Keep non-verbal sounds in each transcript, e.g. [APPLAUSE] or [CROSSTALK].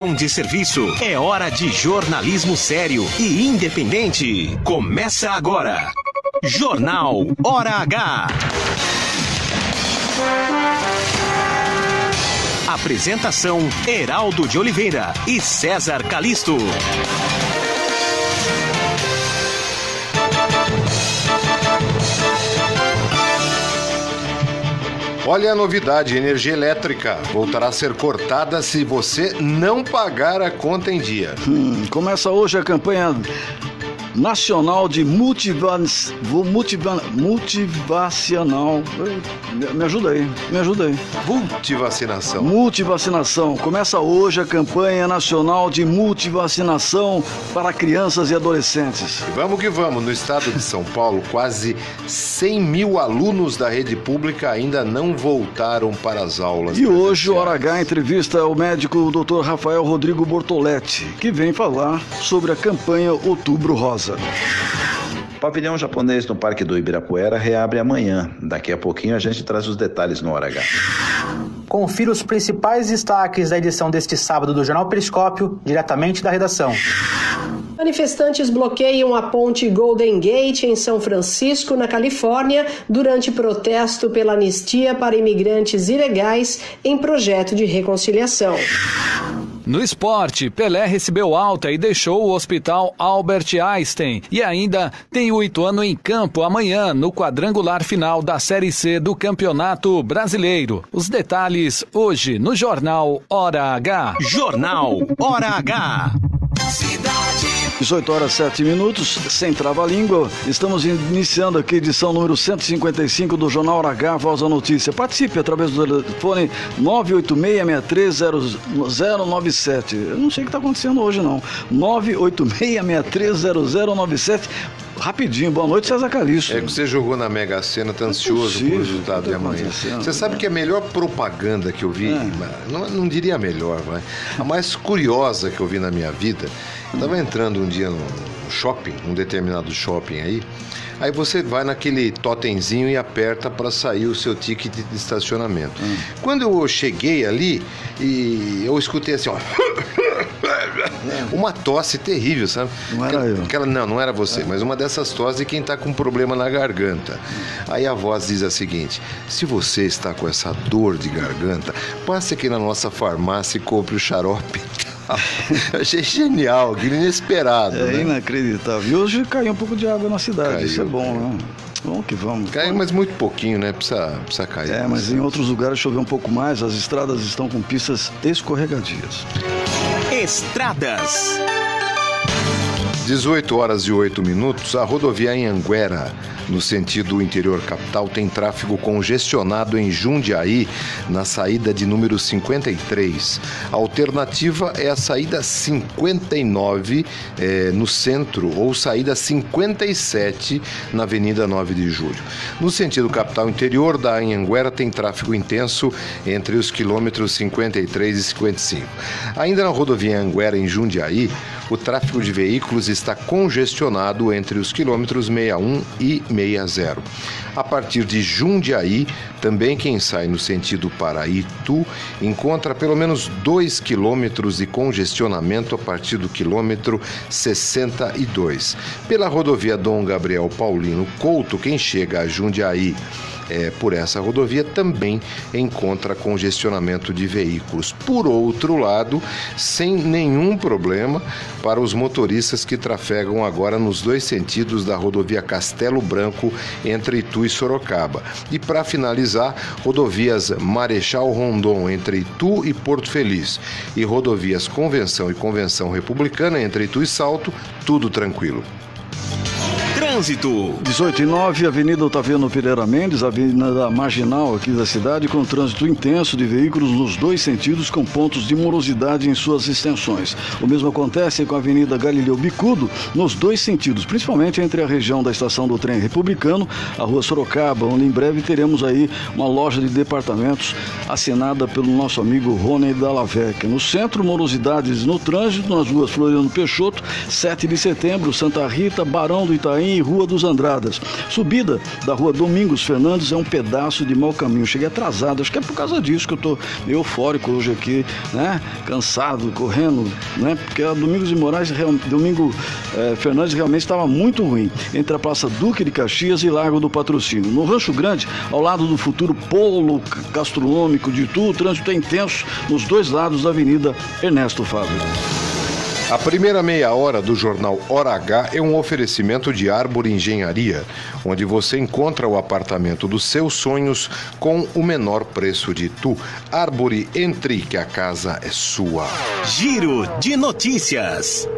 de serviço. É hora de jornalismo sério e independente. Começa agora. Jornal Hora H. Apresentação: Heraldo de Oliveira e César Calisto. Olha a novidade: energia elétrica voltará a ser cortada se você não pagar a conta em dia. Hum, começa hoje a campanha Nacional de Multivans, multivan, Multivacional. Me ajuda aí, me ajuda aí. Multivacinação. Multivacinação. Começa hoje a campanha nacional de multivacinação para crianças e adolescentes. E vamos que vamos. No estado de São Paulo, quase 100 mil alunos da rede pública ainda não voltaram para as aulas. E hoje o Hora H entrevista o médico Dr. Rafael Rodrigo Bortoletti, que vem falar sobre a campanha Outubro Rosa. O pavilhão japonês no Parque do Ibirapuera reabre amanhã. Daqui a pouquinho a gente traz os detalhes no Hora H. Confira os principais destaques da edição deste sábado do Jornal Periscópio, diretamente da redação. Manifestantes bloqueiam a ponte Golden Gate em São Francisco, na Califórnia, durante protesto pela anistia para imigrantes ilegais em projeto de reconciliação. No esporte, Pelé recebeu alta e deixou o hospital Albert Einstein. E ainda tem o Ituano em campo amanhã, no quadrangular final da Série C do Campeonato Brasileiro. Os detalhes hoje no Jornal Hora H. Jornal Hora H. Cidade. 18 horas 7 minutos, sem trava-língua. Estamos iniciando aqui edição número 155 do Jornal Hora H, Voz da Notícia. Participe através do telefone 986630097. Eu não sei o que está acontecendo hoje, não. 986630097 rapidinho. Boa noite, César Calixto. É que você jogou na Mega Sena, tá ansioso pro resultado de amanhã. Você sabe que a melhor propaganda que eu vi, é. não, não diria a melhor, mas a mais curiosa que eu vi na minha vida, eu tava entrando um dia no shopping, num determinado shopping aí, Aí você vai naquele totemzinho e aperta para sair o seu ticket de estacionamento. Hum. Quando eu cheguei ali e eu escutei assim, ó. [COUGHS] Uma tosse terrível, sabe? Não era eu. Aquela, não, não era você, mas uma dessas tosses de quem está com problema na garganta. Aí a voz diz a seguinte: se você está com essa dor de garganta, passe aqui na nossa farmácia e compre o xarope [LAUGHS] [LAUGHS] Achei genial, inesperado. É né? inacreditável. E hoje caiu um pouco de água na cidade, caiu, isso é bom, né? Vamos que vamos. Caiu, mas muito pouquinho, né? Precisa, precisa cair. É, mas em outros lugares choveu um pouco mais, as estradas estão com pistas escorregadias. Estradas. 18 horas e 8 minutos, a rodovia em Anguera, no sentido interior capital, tem tráfego congestionado em Jundiaí, na saída de número 53. A alternativa é a saída 59 é, no centro ou saída 57 na Avenida 9 de Julho. No sentido capital interior da Anhanguera tem tráfego intenso entre os quilômetros 53 e 55. Ainda na rodovia Anguera em Jundiaí, o tráfego de veículos está congestionado entre os quilômetros 61 e 60. A partir de Jundiaí, também quem sai no sentido para Itu encontra pelo menos 2 quilômetros de congestionamento a partir do quilômetro 62. Pela rodovia Dom Gabriel Paulino Couto, quem chega a Jundiaí é, por essa rodovia também encontra congestionamento de veículos. Por outro lado, sem nenhum problema para os motoristas que trafegam agora nos dois sentidos da rodovia Castelo Branco entre Itu e Sorocaba. E para finalizar, rodovias Marechal Rondon entre Itu e Porto Feliz e rodovias Convenção e Convenção Republicana entre Itu e Salto, tudo tranquilo. Trânsito. 18 e 9, Avenida Otaviano Pereira Mendes, Avenida Marginal aqui da cidade, com trânsito intenso de veículos nos dois sentidos, com pontos de morosidade em suas extensões. O mesmo acontece com a Avenida Galileu Bicudo, nos dois sentidos, principalmente entre a região da estação do trem republicano, a rua Sorocaba, onde em breve teremos aí uma loja de departamentos assinada pelo nosso amigo Rony Dallavec. No centro, morosidades no trânsito, nas ruas Floriano Peixoto, 7 de setembro, Santa Rita, Barão do Itaim, Rua dos Andradas. Subida da Rua Domingos Fernandes é um pedaço de mau caminho. Cheguei atrasado, acho que é por causa disso que eu meio eufórico hoje aqui, né? Cansado, correndo, né? Porque a Domingos de Moraes, Domingo eh, Fernandes realmente estava muito ruim. Entre a Praça Duque de Caxias e Largo do Patrocínio. No Rancho Grande, ao lado do futuro polo gastronômico de Itu, o trânsito é intenso nos dois lados da Avenida Ernesto Fábio. A primeira meia hora do jornal Hora H é um oferecimento de Árvore Engenharia, onde você encontra o apartamento dos seus sonhos com o menor preço de tu. Árvore, entre que a casa é sua. Giro de notícias.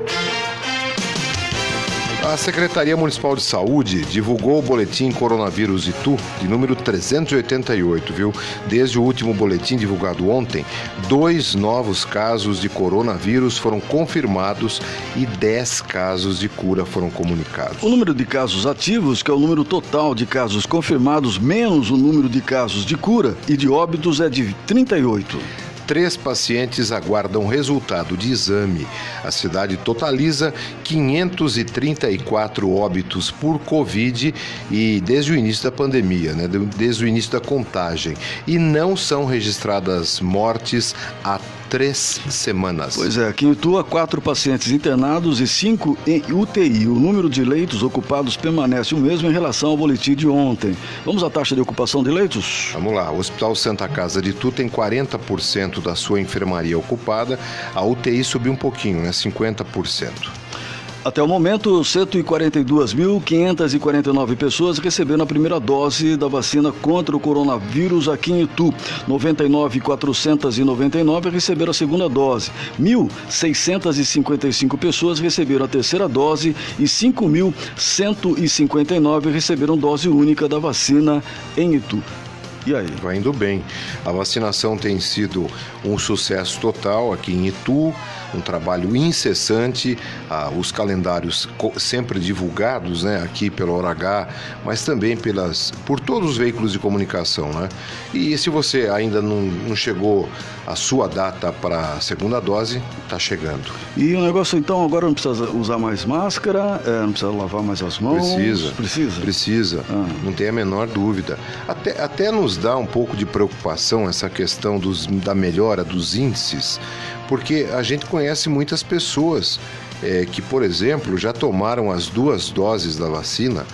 A Secretaria Municipal de Saúde divulgou o boletim Coronavírus Itu de número 388, viu? Desde o último boletim divulgado ontem, dois novos casos de coronavírus foram confirmados e 10 casos de cura foram comunicados. O número de casos ativos, que é o número total de casos confirmados menos o número de casos de cura e de óbitos, é de 38 três pacientes aguardam resultado de exame. A cidade totaliza 534 óbitos por Covid e desde o início da pandemia, né, desde o início da contagem. E não são registradas mortes há três semanas. Pois é, aqui em Itu quatro pacientes internados e cinco em UTI. O número de leitos ocupados permanece o mesmo em relação ao boletim de ontem. Vamos à taxa de ocupação de leitos? Vamos lá. O Hospital Santa Casa de Itu tem 40% da sua enfermaria ocupada. A UTI subiu um pouquinho, né? 50%. Até o momento, 142.549 pessoas receberam a primeira dose da vacina contra o coronavírus aqui em Itu. 99.499 receberam a segunda dose. 1.655 pessoas receberam a terceira dose e 5.159 receberam dose única da vacina em Itu. E aí? Vai indo bem. A vacinação tem sido um sucesso total aqui em Itu um trabalho incessante, ah, os calendários sempre divulgados né, aqui pelo H, mas também pelas, por todos os veículos de comunicação. Né? E se você ainda não, não chegou a sua data para a segunda dose, está chegando. E o negócio então agora não precisa usar mais máscara, é, não precisa lavar mais as mãos? Precisa. Precisa? Precisa, ah. não tem a menor dúvida. Até, até nos dá um pouco de preocupação essa questão dos, da melhora dos índices porque a gente conhece muitas pessoas é, que, por exemplo, já tomaram as duas doses da vacina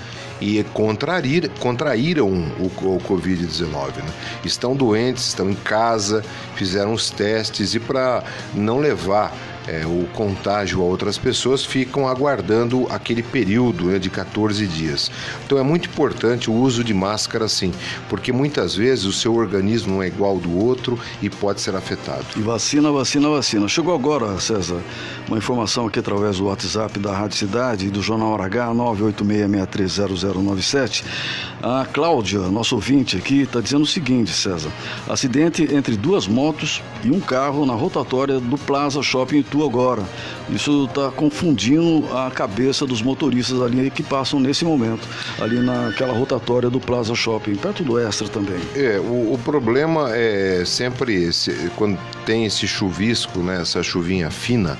e contrair, contraíram o, o Covid-19. Né? Estão doentes, estão em casa, fizeram os testes e para não levar é, o contágio a outras pessoas ficam aguardando aquele período né, de 14 dias. Então é muito importante o uso de máscara sim, porque muitas vezes o seu organismo não é igual do outro e pode ser afetado. E vacina, vacina, vacina. Chegou agora, César, uma informação aqui através do WhatsApp da Rádio Cidade e do Jornal H 986630097. A Cláudia, nosso ouvinte aqui, está dizendo o seguinte, César: acidente entre duas motos e um carro na rotatória do Plaza Shopping Itu agora. Isso está confundindo a cabeça dos motoristas ali que passam nesse momento, ali naquela rotatória do Plaza Shopping, perto do Extra também. É, o, o problema é sempre esse, quando tem esse chuvisco, né, essa chuvinha fina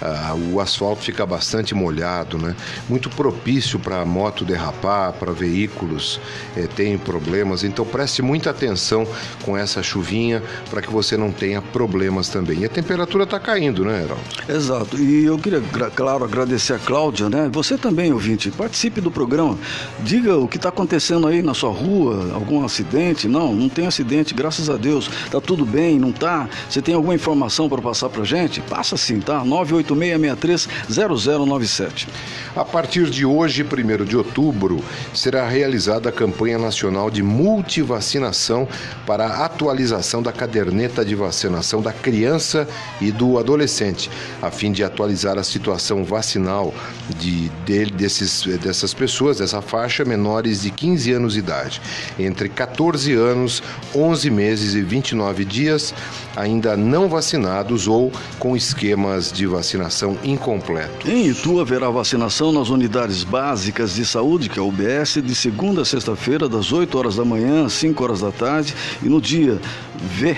ah, o asfalto fica bastante molhado, né? Muito propício para moto derrapar, para veículos eh, terem problemas. Então preste muita atenção com essa chuvinha para que você não tenha problemas também. E a temperatura está caindo, né, Heraldo? Exato. E eu queria, claro, agradecer a Cláudia, né? Você também, ouvinte, participe do programa. Diga o que está acontecendo aí na sua rua, algum acidente? Não, não tem acidente, graças a Deus. Tá tudo bem, não tá? Você tem alguma informação para passar para gente? Passa sim, tá? 98 8663-0097. A partir de hoje, 1 de outubro, será realizada a campanha nacional de multivacinação para a atualização da caderneta de vacinação da criança e do adolescente, a fim de atualizar a situação vacinal de, de, desses, dessas pessoas, dessa faixa, menores de 15 anos de idade. Entre 14 anos, 11 meses e 29 dias, ainda não vacinados ou com esquemas de vacinação incompletos. Em Itu haverá vacinação nas unidades básicas de saúde, que é a UBS, de segunda a sexta-feira, das 8 horas da manhã às 5 horas da tarde, e no dia V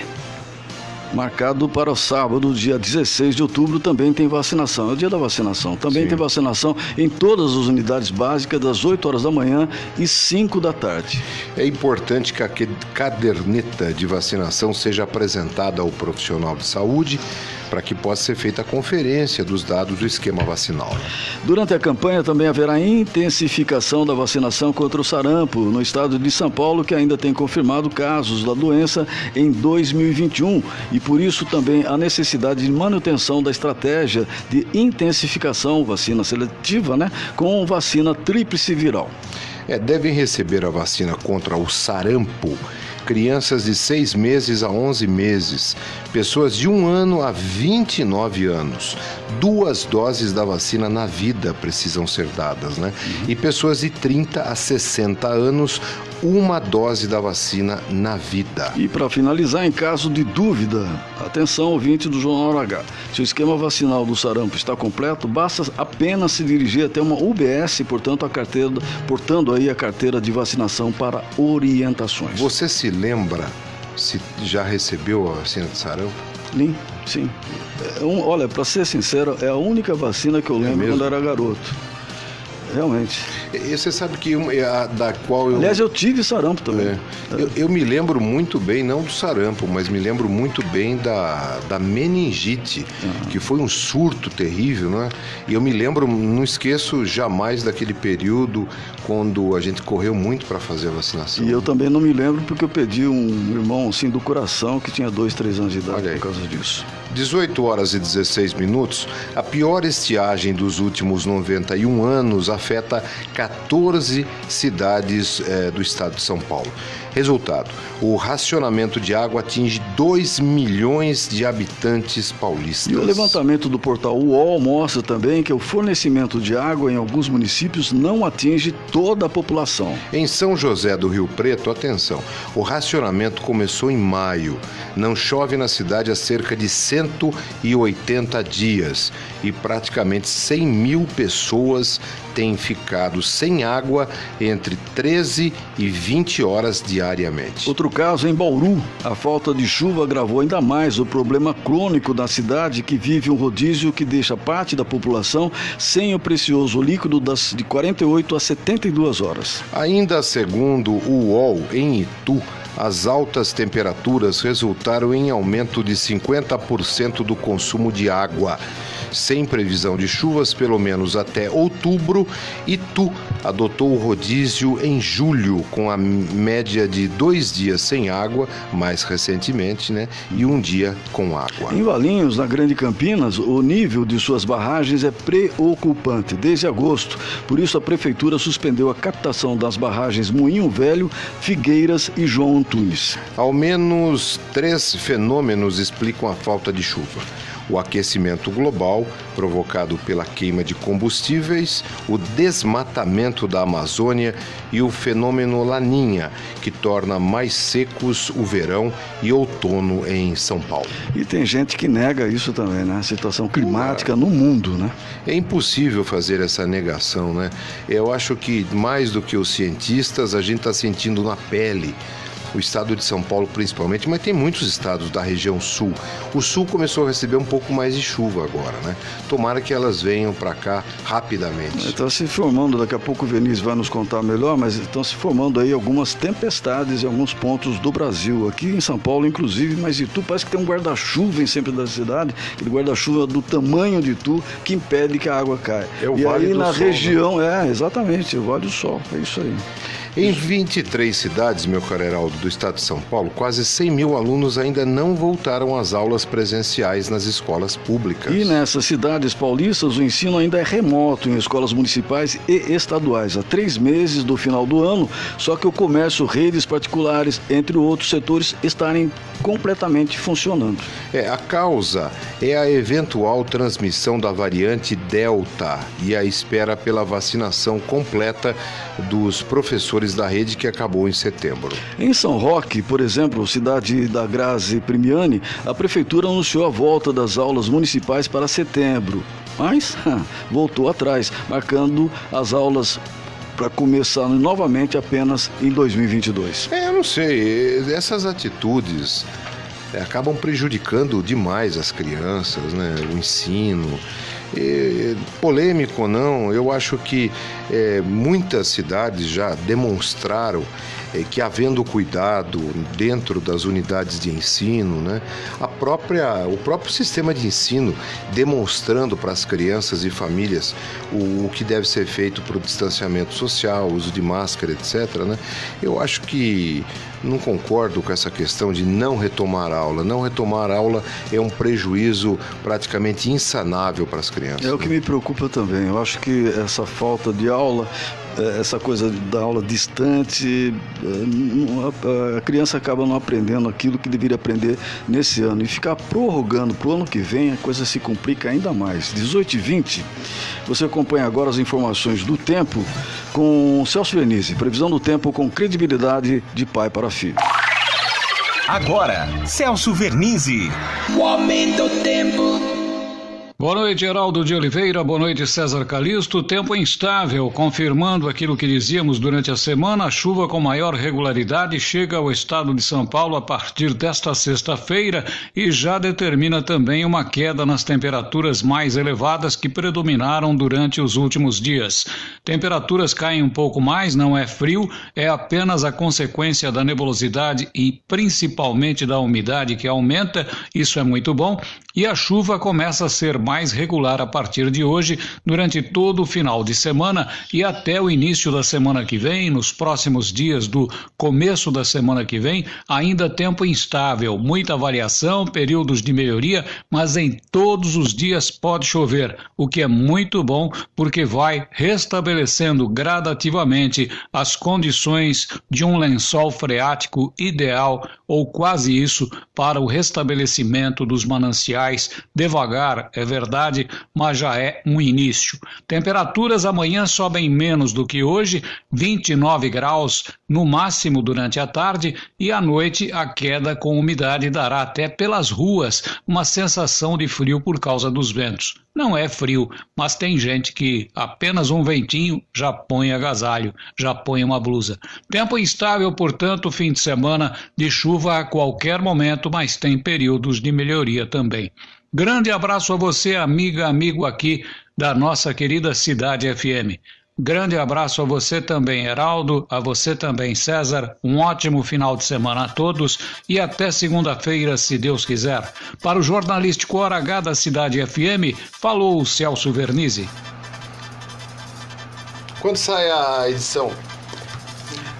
marcado para o sábado, dia 16 de outubro, também tem vacinação. É o dia da vacinação. Também Sim. tem vacinação em todas as unidades básicas, das 8 horas da manhã e 5 da tarde. É importante que a caderneta de vacinação seja apresentada ao profissional de saúde para que possa ser feita a conferência dos dados do esquema vacinal. né? Durante a campanha também haverá intensificação da vacinação contra o sarampo no estado de São Paulo, que ainda tem confirmado casos da doença em 2021 e por isso também a necessidade de manutenção da estratégia de intensificação vacina seletiva, né, com vacina tríplice viral. É, devem receber a vacina contra o sarampo crianças de 6 meses a 11 meses, pessoas de 1 ano a 29 anos. Duas doses da vacina na vida precisam ser dadas, né? E pessoas de 30 a 60 anos, uma dose da vacina na vida. E para finalizar, em caso de dúvida, atenção ouvinte do Jornal H. Se o esquema vacinal do sarampo está completo, basta apenas se dirigir até uma UBS, portanto, a carteira, portando aí a carteira de vacinação para orientações. Você se lembra se já recebeu a vacina de sarampo? Sim, sim. É um- olha, para ser sincero, é a única vacina que eu lembro mesmo? quando era garoto. Realmente. E você sabe que é a da qual eu. Aliás, eu tive sarampo também. É. Eu, eu me lembro muito bem, não do sarampo, mas me lembro muito bem da, da meningite, que foi um surto terrível, né? E eu me lembro, não esqueço jamais daquele período quando a gente correu muito para fazer a vacinação. E eu também não me lembro porque eu perdi um irmão assim do coração que tinha dois, três anos de idade por causa disso. 18 horas e 16 minutos, a pior estiagem dos últimos 91 anos afeta 14 cidades eh, do estado de São Paulo. Resultado: o racionamento de água atinge 2 milhões de habitantes paulistas. E o levantamento do portal UOL mostra também que o fornecimento de água em alguns municípios não atinge toda a população. Em São José do Rio Preto, atenção, o racionamento começou em maio. Não chove na cidade há cerca de 180 dias e praticamente 100 mil pessoas têm ficado sem água entre 13 e 20 horas diariamente. Outro caso em Bauru, a falta de chuva agravou ainda mais o problema crônico da cidade que vive um rodízio que deixa parte da população sem o precioso líquido das de 48 a 72 horas. Ainda segundo o UOL, em Itu, as altas temperaturas resultaram em aumento de 50% do consumo de água. Sem previsão de chuvas, pelo menos até outubro, Itu adotou o rodízio em julho, com a média de dois dias sem água, mais recentemente, né? E um dia com água. Em Valinhos, na Grande Campinas, o nível de suas barragens é preocupante desde agosto. Por isso, a prefeitura suspendeu a captação das barragens Moinho Velho, Figueiras e João Antunes. Ao menos três fenômenos explicam a falta de chuva. O aquecimento global, provocado pela queima de combustíveis, o desmatamento da Amazônia e o fenômeno Laninha, que torna mais secos o verão e outono em São Paulo. E tem gente que nega isso também, né? A situação climática no mundo, né? É impossível fazer essa negação, né? Eu acho que mais do que os cientistas, a gente está sentindo na pele. O estado de São Paulo, principalmente, mas tem muitos estados da região sul. O sul começou a receber um pouco mais de chuva agora, né? Tomara que elas venham para cá rapidamente. Está se formando, daqui a pouco o Vinícius vai nos contar melhor, mas estão se formando aí algumas tempestades em alguns pontos do Brasil. Aqui em São Paulo, inclusive, mas Itu parece que tem um guarda-chuva em sempre da cidade, aquele guarda-chuva do tamanho de Itu que impede que a água caia. É o e Vale aí do na Sol, né? região, é, exatamente, o Vale do Sol, é isso aí. Em 23 cidades, meu caro Heraldo, do estado de São Paulo, quase 100 mil alunos ainda não voltaram às aulas presenciais nas escolas públicas. E nessas cidades paulistas, o ensino ainda é remoto em escolas municipais e estaduais. Há três meses do final do ano, só que o comércio, redes particulares, entre outros setores, estarem completamente funcionando. É, a causa é a eventual transmissão da variante Delta e a espera pela vacinação completa dos professores da rede que acabou em setembro. Em São Roque, por exemplo, cidade da Grazi Primiani, a prefeitura anunciou a volta das aulas municipais para setembro, mas [LAUGHS] voltou atrás, marcando as aulas para começar novamente apenas em 2022. É, eu não sei, essas atitudes é, acabam prejudicando demais as crianças, né? o ensino. E, polêmico ou não, eu acho que é, muitas cidades já demonstraram é, que havendo cuidado dentro das unidades de ensino, né, a própria, o próprio sistema de ensino demonstrando para as crianças e famílias o, o que deve ser feito para o distanciamento social, uso de máscara, etc. Né, eu acho que não concordo com essa questão de não retomar aula. Não retomar aula é um prejuízo praticamente insanável para as crianças. É o que me preocupa também. Eu acho que essa falta de aula essa coisa da aula distante, é, a criança acaba não aprendendo aquilo que deveria aprender nesse ano. E ficar prorrogando para o ano que vem, a coisa se complica ainda mais. 18 e 20, você acompanha agora as informações do tempo com Celso Vernizzi. Previsão do tempo com credibilidade de pai para filho. Agora, Celso Vernizzi. O aumento do tempo. Boa noite, Geraldo de Oliveira. Boa noite, César Calixto. Tempo instável, confirmando aquilo que dizíamos durante a semana. A chuva com maior regularidade chega ao estado de São Paulo a partir desta sexta-feira e já determina também uma queda nas temperaturas mais elevadas que predominaram durante os últimos dias. Temperaturas caem um pouco mais, não é frio, é apenas a consequência da nebulosidade e principalmente da umidade que aumenta. Isso é muito bom. E a chuva começa a ser mais regular a partir de hoje, durante todo o final de semana e até o início da semana que vem, nos próximos dias do começo da semana que vem, ainda tempo instável, muita variação, períodos de melhoria, mas em todos os dias pode chover, o que é muito bom porque vai restabelecendo gradativamente as condições de um lençol freático ideal ou quase isso para o restabelecimento dos mananciais. Devagar, é verdade verdade, mas já é um início. Temperaturas amanhã sobem menos do que hoje, 29 graus no máximo durante a tarde e à noite a queda com umidade dará até pelas ruas uma sensação de frio por causa dos ventos. Não é frio, mas tem gente que apenas um ventinho já põe agasalho, já põe uma blusa. Tempo instável, portanto, fim de semana de chuva a qualquer momento, mas tem períodos de melhoria também. Grande abraço a você, amiga, amigo aqui da nossa querida Cidade FM. Grande abraço a você também, Heraldo, a você também, César. Um ótimo final de semana a todos e até segunda-feira, se Deus quiser. Para o jornalístico Hora H da Cidade FM, falou o Celso Vernizzi. Quando sai a edição?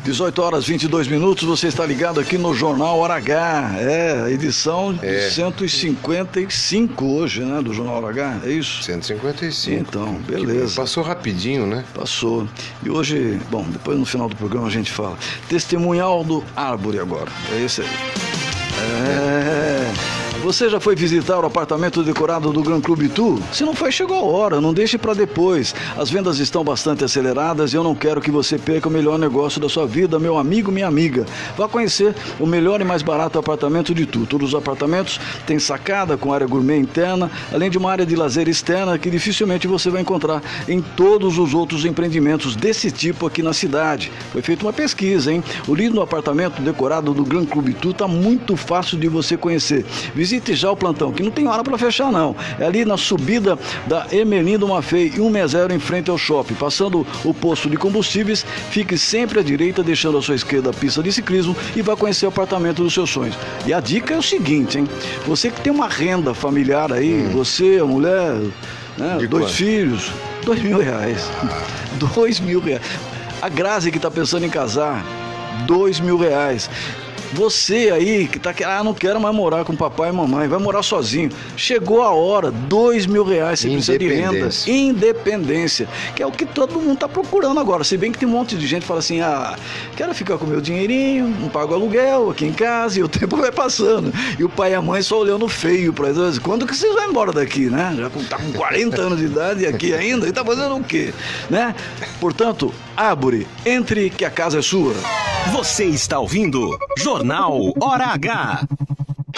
18 horas 22 minutos, você está ligado aqui no Jornal Hora H. É, edição é. 155 hoje, né, do Jornal Hora H, é isso? 155. Então, beleza. Passou rapidinho, né? Passou. E hoje, bom, depois no final do programa a gente fala. Testemunhal do Árvore agora. É esse aí. É. Você já foi visitar o apartamento decorado do Gran Clube Tu? Se não foi, chegou a hora, não deixe para depois. As vendas estão bastante aceleradas e eu não quero que você perca o melhor negócio da sua vida, meu amigo, minha amiga. Vá conhecer o melhor e mais barato apartamento de Tu. Todos os apartamentos têm sacada com área gourmet interna, além de uma área de lazer externa que dificilmente você vai encontrar em todos os outros empreendimentos desse tipo aqui na cidade. Foi feita uma pesquisa, hein? O lindo apartamento decorado do Gran Clube Tu está muito fácil de você conhecer. Visite já o plantão, que não tem hora para fechar não. É ali na subida da Emelindo Mafei e 160 em frente ao shopping. Passando o posto de combustíveis, fique sempre à direita, deixando à sua esquerda a pista de ciclismo e vai conhecer o apartamento dos seus sonhos. E a dica é o seguinte, hein? Você que tem uma renda familiar aí, hum. você, a mulher, né, dois quanto? filhos, dois mil reais. [LAUGHS] Dois mil reais. A Grazi que está pensando em casar, dois mil reais. Você aí que tá querendo, ah, não quero mais morar com papai e mamãe, vai morar sozinho. Chegou a hora, dois mil reais, você precisa de renda. Independência. Que é o que todo mundo tá procurando agora. Se bem que tem um monte de gente que fala assim: ah, quero ficar com meu dinheirinho, não pago aluguel aqui em casa, e o [LAUGHS] tempo vai passando. E o pai e a mãe só olhando feio para eles. Quando que vocês vão embora daqui, né? Já tá com 40 anos de idade e aqui ainda, e tá fazendo o quê? Né? Portanto, Árvore, entre que a casa é sua. Você está ouvindo Jornal Hora H.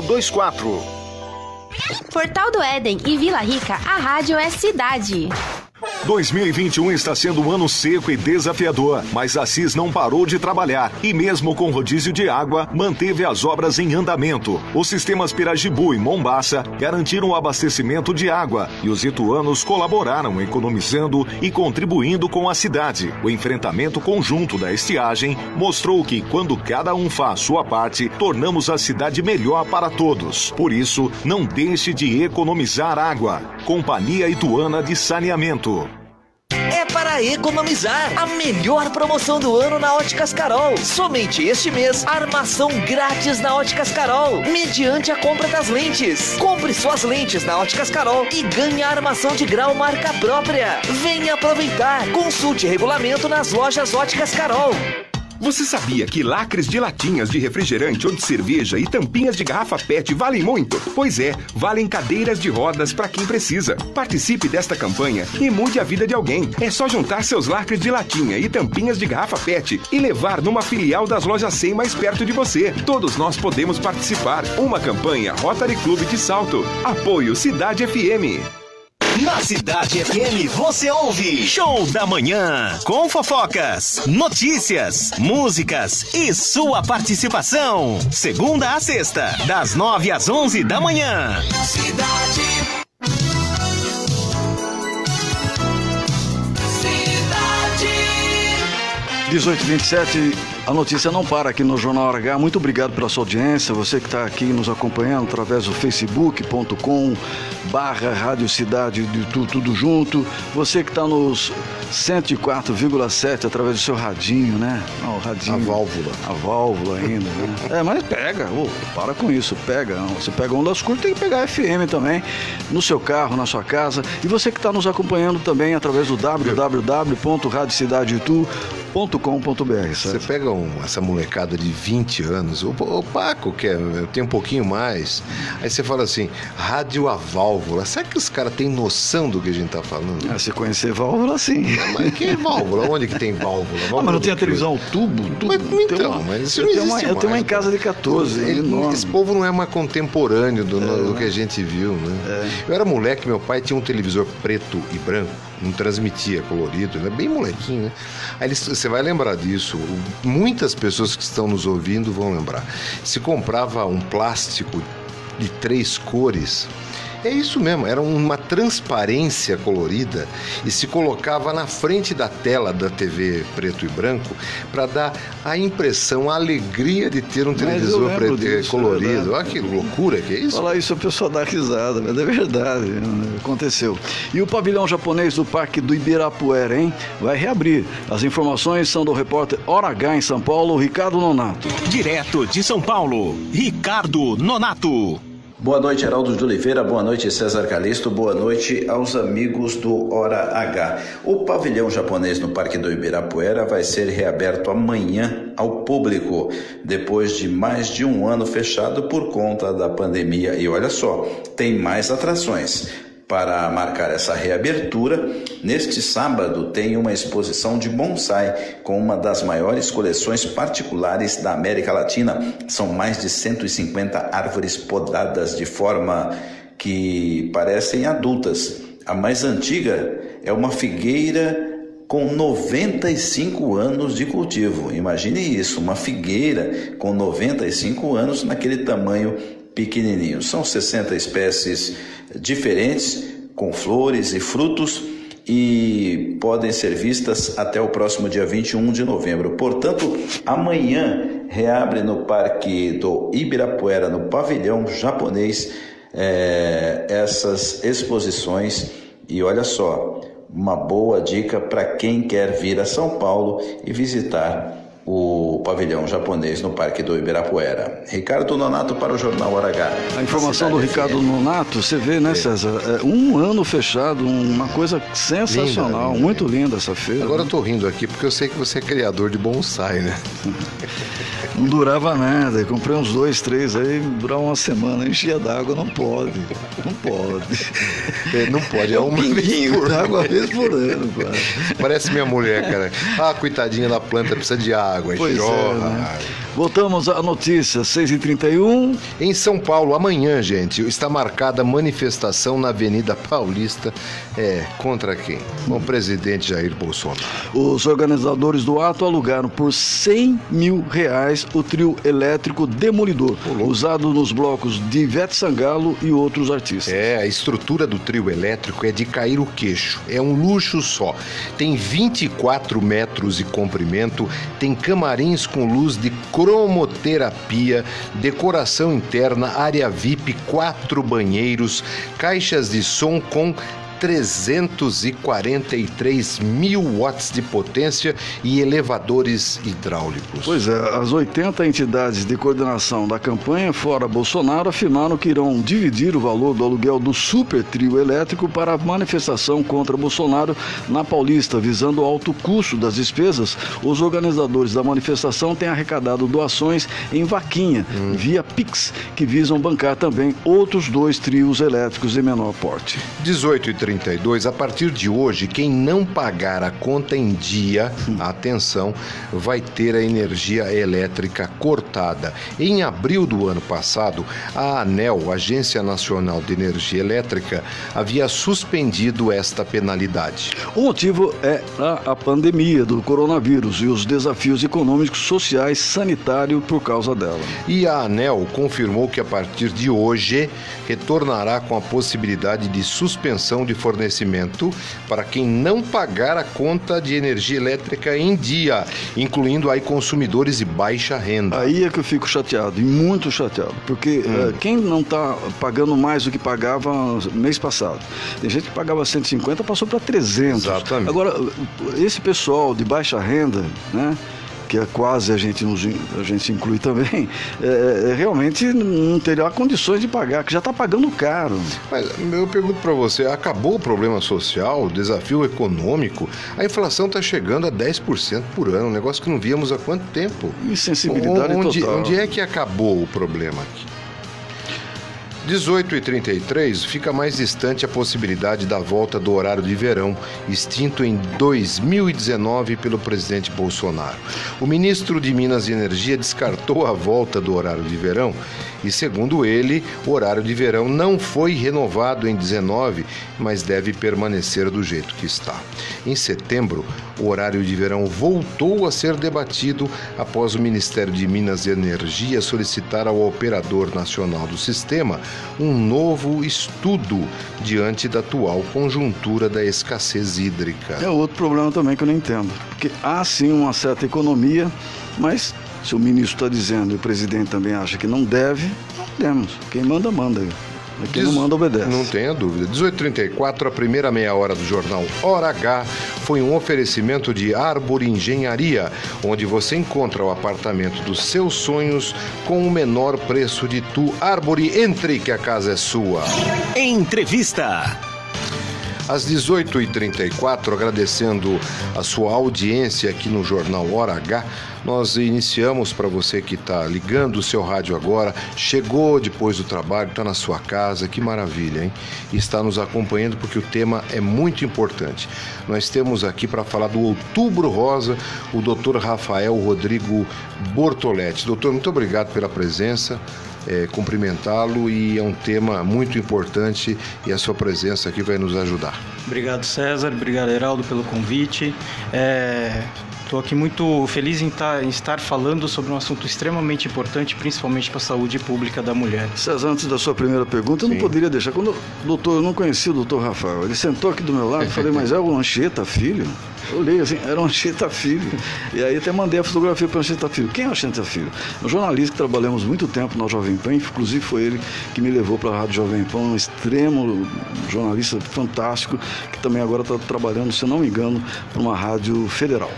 24. Portal do Éden e Vila Rica, a rádio é cidade. 2021 está sendo um ano seco e desafiador, mas a CIS não parou de trabalhar e, mesmo com rodízio de água, manteve as obras em andamento. Os sistemas Pirajibu e Mombaça garantiram o abastecimento de água e os ituanos colaboraram economizando e contribuindo com a cidade. O enfrentamento conjunto da estiagem mostrou que, quando cada um faz sua parte, tornamos a cidade melhor para todos. Por isso, não deixe de economizar água. Companhia Ituana de Saneamento é para economizar. A melhor promoção do ano na Óticas Carol. Somente este mês, armação grátis na Óticas Carol, mediante a compra das lentes. Compre suas lentes na Óticas Carol e ganhe a armação de grau marca própria. Venha aproveitar. Consulte regulamento nas lojas Óticas Carol. Você sabia que lacres de latinhas de refrigerante ou de cerveja e tampinhas de garrafa PET valem muito? Pois é, valem cadeiras de rodas para quem precisa. Participe desta campanha e mude a vida de alguém. É só juntar seus lacres de latinha e tampinhas de garrafa PET e levar numa filial das lojas 100 mais perto de você. Todos nós podemos participar. Uma campanha Rotary Clube de Salto. Apoio Cidade FM. Na Cidade FM você ouve Show da Manhã com fofocas, notícias, músicas e sua participação. Segunda a sexta, das nove às onze da manhã. Cidade. Cidade. 1827 a notícia não para aqui no Jornal H. Muito obrigado pela sua audiência. Você que está aqui nos acompanhando através do facebook.com barra Rádio Cidade de tudo, tudo junto. Você que está nos 104,7 através do seu radinho, né? Não, o radinho. A válvula. A válvula ainda, né? [LAUGHS] É, mas pega. Oh, para com isso, pega. Você pega ondas curtas, tem que pegar FM também. No seu carro, na sua casa. E você que está nos acompanhando também através do www.radiocidadeitu.com.br. Você pega um, essa molecada de 20 anos, o, o Paco, que é, tem um pouquinho mais, aí você fala assim, rádio a válvula. Será que os caras têm noção do que a gente tá falando? Ah, se conhecer válvula, sim. Mas que válvula? Onde que tem válvula? válvula ah, mas não tem a televisão tubo? tubo mas, então, uma, mas isso eu, tenho uma, eu tenho uma em casa de 14. Ele, esse povo não é mais contemporâneo do, é, do que a gente viu, né? É. Eu era moleque, meu pai tinha um televisor preto e branco não transmitia colorido, né? bem molequinho, né? Aí você vai lembrar disso, muitas pessoas que estão nos ouvindo vão lembrar. Se comprava um plástico de três cores é isso mesmo, era uma transparência colorida e se colocava na frente da tela da TV preto e branco para dar a impressão, a alegria de ter um mas televisor preto disso, colorido. Olha que loucura que é isso. Falar isso a pessoa dá risada, mas é verdade, né? aconteceu. E o pavilhão japonês do Parque do Ibirapuera, hein? Vai reabrir. As informações são do repórter Hora H em São Paulo, Ricardo Nonato. Direto de São Paulo, Ricardo Nonato. Boa noite, Heraldo de Oliveira. Boa noite, César Calisto. Boa noite aos amigos do Hora H. O pavilhão japonês no Parque do Ibirapuera vai ser reaberto amanhã ao público, depois de mais de um ano fechado por conta da pandemia. E olha só, tem mais atrações. Para marcar essa reabertura, neste sábado tem uma exposição de bonsai com uma das maiores coleções particulares da América Latina. São mais de 150 árvores podadas de forma que parecem adultas. A mais antiga é uma figueira com 95 anos de cultivo. Imagine isso, uma figueira com 95 anos naquele tamanho pequenininho. São 60 espécies diferentes, com flores e frutos, e podem ser vistas até o próximo dia 21 de novembro. Portanto, amanhã reabre no Parque do Ibirapuera, no pavilhão japonês, é, essas exposições. E olha só, uma boa dica para quem quer vir a São Paulo e visitar o pavilhão japonês no Parque do Ibirapuera. Ricardo Nonato para o Jornal Hora H. A informação do Ricardo Nonato, você vê, né, César? É um ano fechado, uma coisa sensacional, linda, muito linda essa feira. Agora né? eu tô rindo aqui porque eu sei que você é criador de bonsai, né? [LAUGHS] Não durava nada. Eu comprei uns dois, três, aí durava uma semana, enchia d'água, não pode. Não pode. [LAUGHS] É, não pode, é, é um pinguinho d'água vez por ano, cara. Parece minha mulher, cara. Ah, coitadinha da planta, precisa de água. Pois é, né? Voltamos à notícia, 6h31. Em São Paulo, amanhã, gente, está marcada manifestação na Avenida Paulista. É, contra quem? Com o presidente Jair Bolsonaro. Os organizadores do ato alugaram por 100 mil reais o trio elétrico Demolidor, usado nos blocos de Ivete Sangalo e outros artistas. É, a estrutura do trio elétrico é de cair o queixo. É um luxo só. Tem 24 metros de comprimento, tem camarins com luz de cromoterapia, decoração interna, área VIP, quatro banheiros, caixas de som com 343 mil watts de potência e elevadores hidráulicos. Pois é, as 80 entidades de coordenação da campanha fora Bolsonaro afirmaram que irão dividir o valor do aluguel do super trio elétrico para a manifestação contra Bolsonaro na Paulista, visando o alto custo das despesas. Os organizadores da manifestação têm arrecadado doações em vaquinha hum. via Pix, que visam bancar também outros dois trios elétricos de menor porte. 18 e 32, a partir de hoje, quem não pagar a conta em dia, atenção, vai ter a energia elétrica cortada. Em abril do ano passado, a ANEL, Agência Nacional de Energia Elétrica, havia suspendido esta penalidade. O motivo é a, a pandemia do coronavírus e os desafios econômicos, sociais, sanitários por causa dela. E a ANEL confirmou que a partir de hoje retornará com a possibilidade de suspensão de fornecimento para quem não pagar a conta de energia elétrica em dia, incluindo aí consumidores de baixa renda. Aí é que eu fico chateado, e muito chateado, porque hum. uh, quem não está pagando mais do que pagava mês passado? Tem gente que pagava 150, passou para 300. Exatamente. Agora, esse pessoal de baixa renda, né? Que é quase a gente, nos, a gente se inclui também, [LAUGHS] é, é realmente não teria condições de pagar, que já está pagando caro. Mas eu pergunto para você, acabou o problema social, o desafio econômico? A inflação está chegando a 10% por ano, um negócio que não víamos há quanto tempo? Insensibilidade onde, total. Onde é que acabou o problema aqui? 18 e 33 fica mais distante a possibilidade da volta do horário de verão, extinto em 2019 pelo presidente Bolsonaro. O ministro de Minas e Energia descartou a volta do horário de verão e, segundo ele, o horário de verão não foi renovado em 19, mas deve permanecer do jeito que está. Em setembro, o horário de verão voltou a ser debatido após o Ministério de Minas e Energia solicitar ao operador nacional do sistema um novo estudo diante da atual conjuntura da escassez hídrica. É outro problema também que eu não entendo, porque há sim uma certa economia, mas se o ministro está dizendo e o presidente também acha que não deve, não temos. Quem manda, manda. Quem não manda, obedece. Não tenha dúvida. 18h34, a primeira meia hora do jornal Hora H foi um oferecimento de Árvore Engenharia, onde você encontra o apartamento dos seus sonhos com o menor preço de tu. Árvore, entre que a casa é sua. Entrevista. Às 18h34, agradecendo a sua audiência aqui no Jornal Hora H, Nós iniciamos para você que está ligando o seu rádio agora, chegou depois do trabalho, está na sua casa, que maravilha, hein? Está nos acompanhando porque o tema é muito importante. Nós temos aqui para falar do Outubro Rosa o doutor Rafael Rodrigo Bortoletti. Doutor, muito obrigado pela presença é, cumprimentá-lo e é um tema muito importante e a sua presença aqui vai nos ajudar. Obrigado, César. Obrigado, Heraldo, pelo convite. É, Estou aqui muito feliz em, tá, em, estar falando sobre um assunto extremamente importante, principalmente para a saúde pública da mulher. César, antes da sua primeira pergunta, eu não poderia deixar. Quando doutor, eu não conhecia o doutor Rafael. Ele sentou aqui do meu lado e [LAUGHS] falei, mas é o Anchieta Filho? Olhei assim, era Anchieta Filho. E aí até mandei a fotografia para o Anchieta Filho. Quem é o Anchieta Filho? Um jornalista que trabalhamos muito tempo na Jovem Pan, inclusive foi ele que me levou para a Rádio Jovem Pan, um extremo jornalista fantástico, que também agora está trabalhando, se não me engano, para uma rádio federal.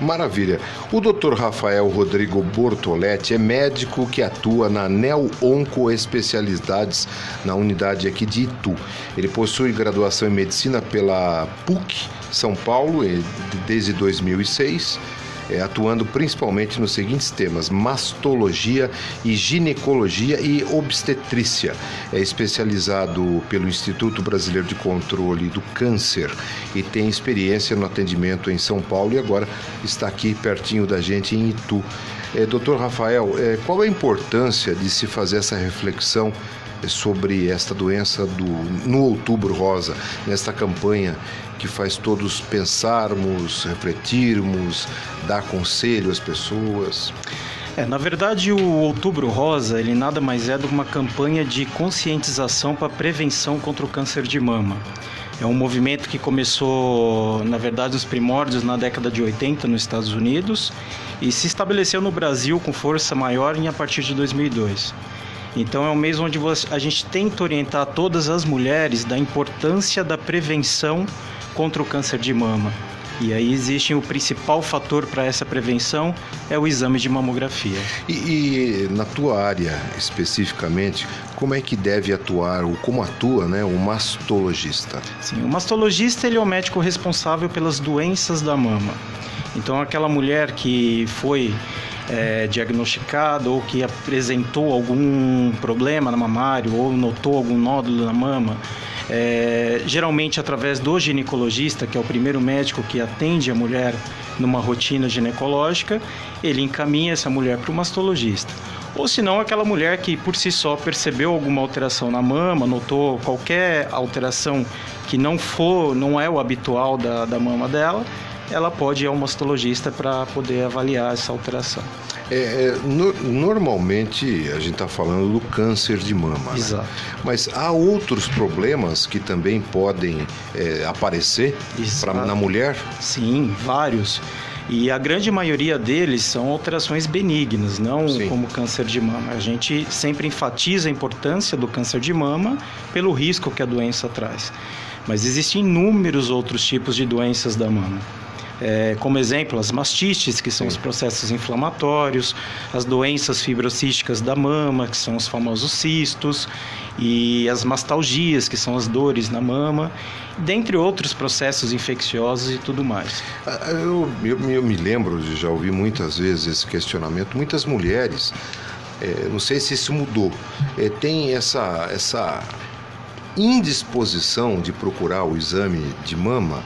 Maravilha. O Dr. Rafael Rodrigo Bortoletti é médico que atua na Neo Onco Especialidades na unidade aqui de Itu. Ele possui graduação em medicina pela PUC São Paulo desde 2006 é, atuando principalmente nos seguintes temas: mastologia e ginecologia e obstetrícia. É especializado pelo Instituto Brasileiro de Controle do Câncer e tem experiência no atendimento em São Paulo e agora está aqui pertinho da gente em Itu. É, Doutor Rafael, é, qual a importância de se fazer essa reflexão sobre esta doença do, no Outubro Rosa, nesta campanha que faz todos pensarmos, refletirmos, dar conselho às pessoas. É, na verdade, o Outubro Rosa, ele nada mais é do que uma campanha de conscientização para prevenção contra o câncer de mama. É um movimento que começou, na verdade, os primórdios na década de 80 nos Estados Unidos e se estabeleceu no Brasil com força maior em a partir de 2002. Então é um mês onde a gente tenta orientar todas as mulheres da importância da prevenção contra o câncer de mama. E aí existe o principal fator para essa prevenção é o exame de mamografia. E, e, na tua área especificamente, como é que deve atuar ou como atua, né, o mastologista? Sim, o mastologista ele é o médico responsável pelas doenças da mama. Então aquela mulher que foi é, diagnosticada ou que apresentou algum problema na mamário ou notou algum nódulo na mama, é, geralmente através do ginecologista, que é o primeiro médico que atende a mulher numa rotina ginecológica, ele encaminha essa mulher para o mastologista. Ou se não, aquela mulher que por si só percebeu alguma alteração na mama, notou qualquer alteração que não for, não é o habitual da, da mama dela, ela pode ir ao mastologista para poder avaliar essa alteração. É, é, no, normalmente a gente está falando do câncer de mama. Né? Exato. Né? Mas há outros problemas que também podem é, aparecer pra, na mulher? Sim, vários. E a grande maioria deles são alterações benignas, não Sim. como câncer de mama. A gente sempre enfatiza a importância do câncer de mama pelo risco que a doença traz. Mas existem inúmeros outros tipos de doenças da mama. É, como exemplo, as mastistes, que são Sim. os processos inflamatórios, as doenças fibrocísticas da mama, que são os famosos cistos, e as mastalgias, que são as dores na mama, dentre outros processos infecciosos e tudo mais. Ah, eu, eu, eu me lembro de já ouvi muitas vezes esse questionamento, muitas mulheres, é, não sei se isso mudou, é, tem essa, essa indisposição de procurar o exame de mama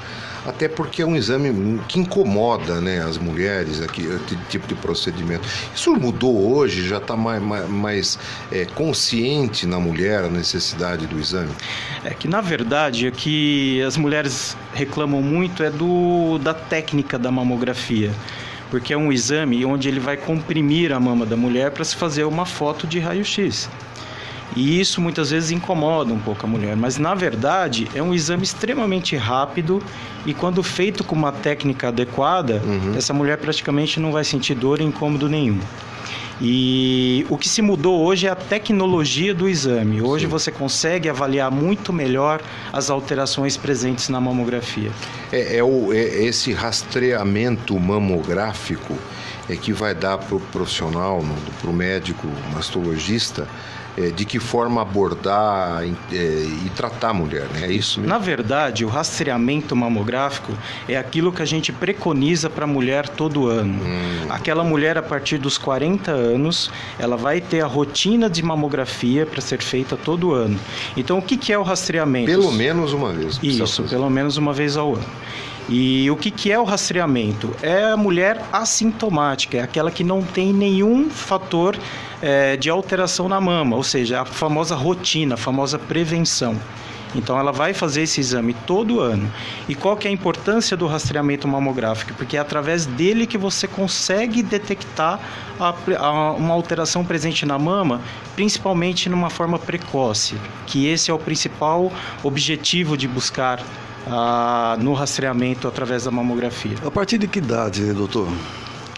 até porque é um exame que incomoda né, as mulheres, aqui, esse tipo de procedimento. Isso mudou hoje, já está mais, mais, mais é, consciente na mulher a necessidade do exame? É que, na verdade, o que as mulheres reclamam muito é do, da técnica da mamografia porque é um exame onde ele vai comprimir a mama da mulher para se fazer uma foto de raio-x. E isso muitas vezes incomoda um pouco a mulher, mas na verdade é um exame extremamente rápido e quando feito com uma técnica adequada, uhum. essa mulher praticamente não vai sentir dor e incômodo nenhum. E o que se mudou hoje é a tecnologia do exame. Hoje Sim. você consegue avaliar muito melhor as alterações presentes na mamografia. É, é, o, é esse rastreamento mamográfico é que vai dar para o profissional, para o médico mastologista, é, de que forma abordar é, e tratar a mulher, né? É isso? Na verdade, o rastreamento mamográfico é aquilo que a gente preconiza para a mulher todo ano. Hum. Aquela mulher a partir dos 40 anos, ela vai ter a rotina de mamografia para ser feita todo ano. Então, o que, que é o rastreamento? Pelo menos uma vez. Isso, pelo menos uma vez ao ano. E o que, que é o rastreamento? É a mulher assintomática, é aquela que não tem nenhum fator é, de alteração na mama, ou seja, a famosa rotina, a famosa prevenção. Então ela vai fazer esse exame todo ano. E qual que é a importância do rastreamento mamográfico? Porque é através dele que você consegue detectar a, a, uma alteração presente na mama, principalmente numa forma precoce, que esse é o principal objetivo de buscar ah, no rastreamento através da mamografia. A partir de que idade, doutor?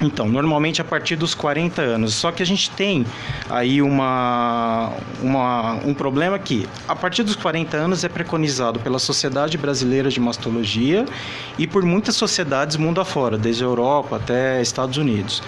Então, normalmente a partir dos 40 anos. Só que a gente tem aí uma, uma, um problema que, a partir dos 40 anos, é preconizado pela Sociedade Brasileira de Mastologia e por muitas sociedades mundo afora, desde a Europa até Estados Unidos.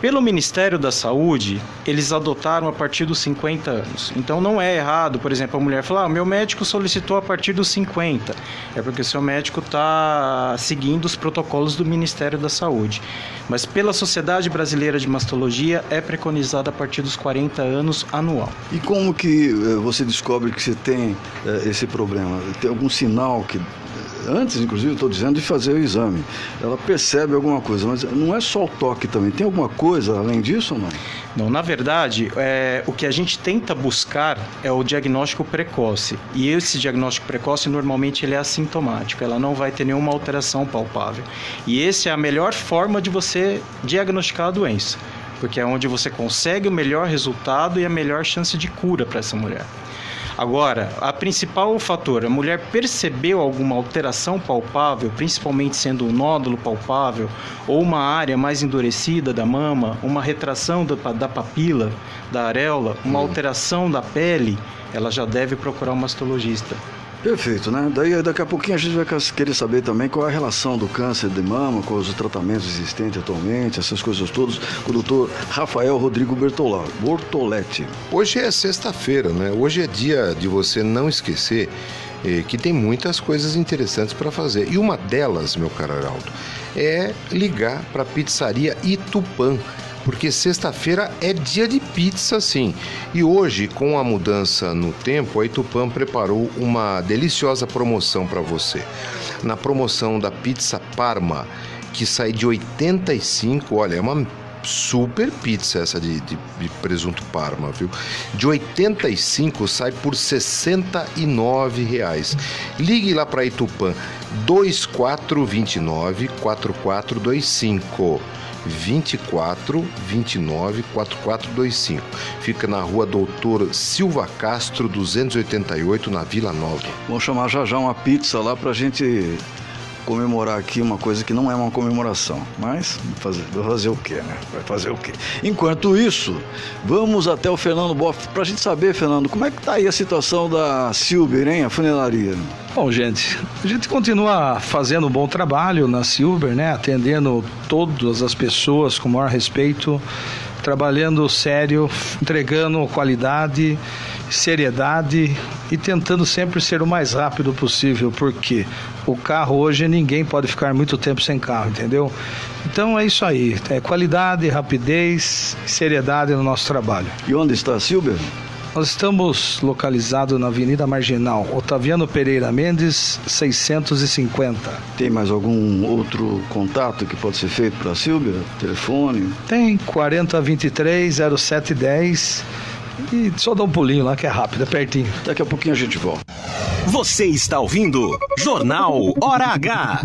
Pelo Ministério da Saúde, eles adotaram a partir dos 50 anos. Então não é errado, por exemplo, a mulher falar: ah, meu médico solicitou a partir dos 50. É porque seu médico está seguindo os protocolos do Ministério da Saúde. Mas pela Sociedade Brasileira de Mastologia é preconizado a partir dos 40 anos anual. E como que eh, você descobre que você tem eh, esse problema? Tem algum sinal que antes, inclusive, estou dizendo, de fazer o exame. Ela percebe alguma coisa, mas não é só o toque também. Tem alguma coisa além disso ou não? Não, na verdade, é, o que a gente tenta buscar é o diagnóstico precoce. E esse diagnóstico precoce, normalmente, ele é assintomático. Ela não vai ter nenhuma alteração palpável. E essa é a melhor forma de você diagnosticar a doença. Porque é onde você consegue o melhor resultado e a melhor chance de cura para essa mulher. Agora, a principal fator, a mulher percebeu alguma alteração palpável, principalmente sendo um nódulo palpável ou uma área mais endurecida da mama, uma retração da, da papila, da areola, uma hum. alteração da pele, ela já deve procurar um mastologista. Perfeito, né? Daí daqui a pouquinho a gente vai querer saber também qual é a relação do câncer de mama com os tratamentos existentes atualmente, essas coisas todas, com o doutor Rafael Rodrigo Bortoletti. Hoje é sexta-feira, né? Hoje é dia de você não esquecer eh, que tem muitas coisas interessantes para fazer. E uma delas, meu caro Araldo, é ligar para a pizzaria Itupã porque sexta-feira é dia de pizza, sim. E hoje, com a mudança no tempo, a Itupã preparou uma deliciosa promoção para você. Na promoção da pizza Parma, que sai de 85, olha, é uma super pizza essa de, de, de, presunto Parma, viu? De 85 sai por 69 reais. Ligue lá para Itupã 2429 4425. 24 29 4425. Fica na rua Doutor Silva Castro, 288, na Vila Nova. Vamos chamar já já uma pizza lá pra gente comemorar aqui uma coisa que não é uma comemoração, mas fazer, vai fazer o quê, né? Vai fazer o quê? Enquanto isso, vamos até o Fernando Boff para a gente saber, Fernando, como é que tá aí a situação da Silber, hein, a funelaria? Bom, gente, a gente continua fazendo um bom trabalho na Silber, né? Atendendo todas as pessoas com o maior respeito, trabalhando sério, entregando qualidade seriedade e tentando sempre ser o mais rápido possível, porque o carro hoje ninguém pode ficar muito tempo sem carro, entendeu? Então é isso aí, é qualidade, rapidez, seriedade no nosso trabalho. E onde está Silber? Nós estamos localizados na Avenida Marginal, Otaviano Pereira Mendes, 650. Tem mais algum outro contato que pode ser feito para a Silvia? Telefone? Tem 4023 0710 e só dá um pulinho lá que é rápido, é pertinho. Daqui a pouquinho a gente volta. Você está ouvindo Jornal Hora H.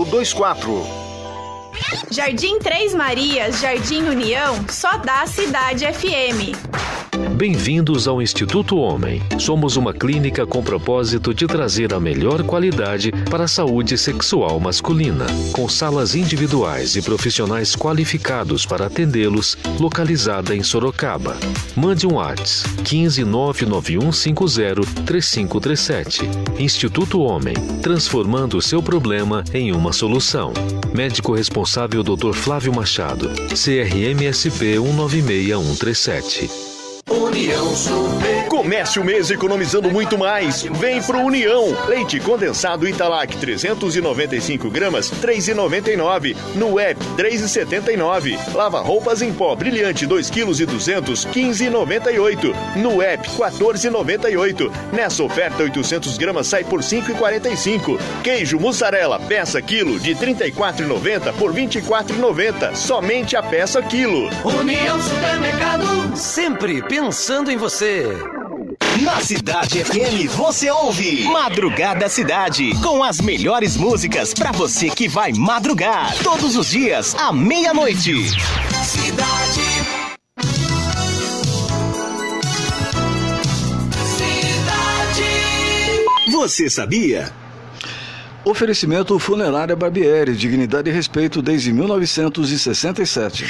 24. Jardim Três Marias, Jardim União, só dá Cidade FM. Bem-vindos ao Instituto Homem. Somos uma clínica com propósito de trazer a melhor qualidade para a saúde sexual masculina, com salas individuais e profissionais qualificados para atendê-los, localizada em Sorocaba. Mande um WhatsApp 15991503537. Instituto Homem, transformando o seu problema em uma solução. Médico responsável Dr. Flávio Machado, CRMSP 196137. União Super. Comece o mês economizando muito mais. Vem pro União. Leite condensado Italac 395 gramas, 3,99. No app 3,79. Lava roupas em pó brilhante 2 kg e 200, 15,98. No app 14,98. Nessa oferta 800 gramas sai por 5,45. Queijo mussarela peça quilo de 34,90 por 24,90. Somente a peça quilo. União Supermercado. Sempre pensando em você. Na Cidade FM você ouve Madrugada Cidade, com as melhores músicas para você que vai madrugar todos os dias à meia-noite. Cidade. Cidade. Você sabia? Oferecimento Funerária Barbieri, dignidade e respeito desde 1967.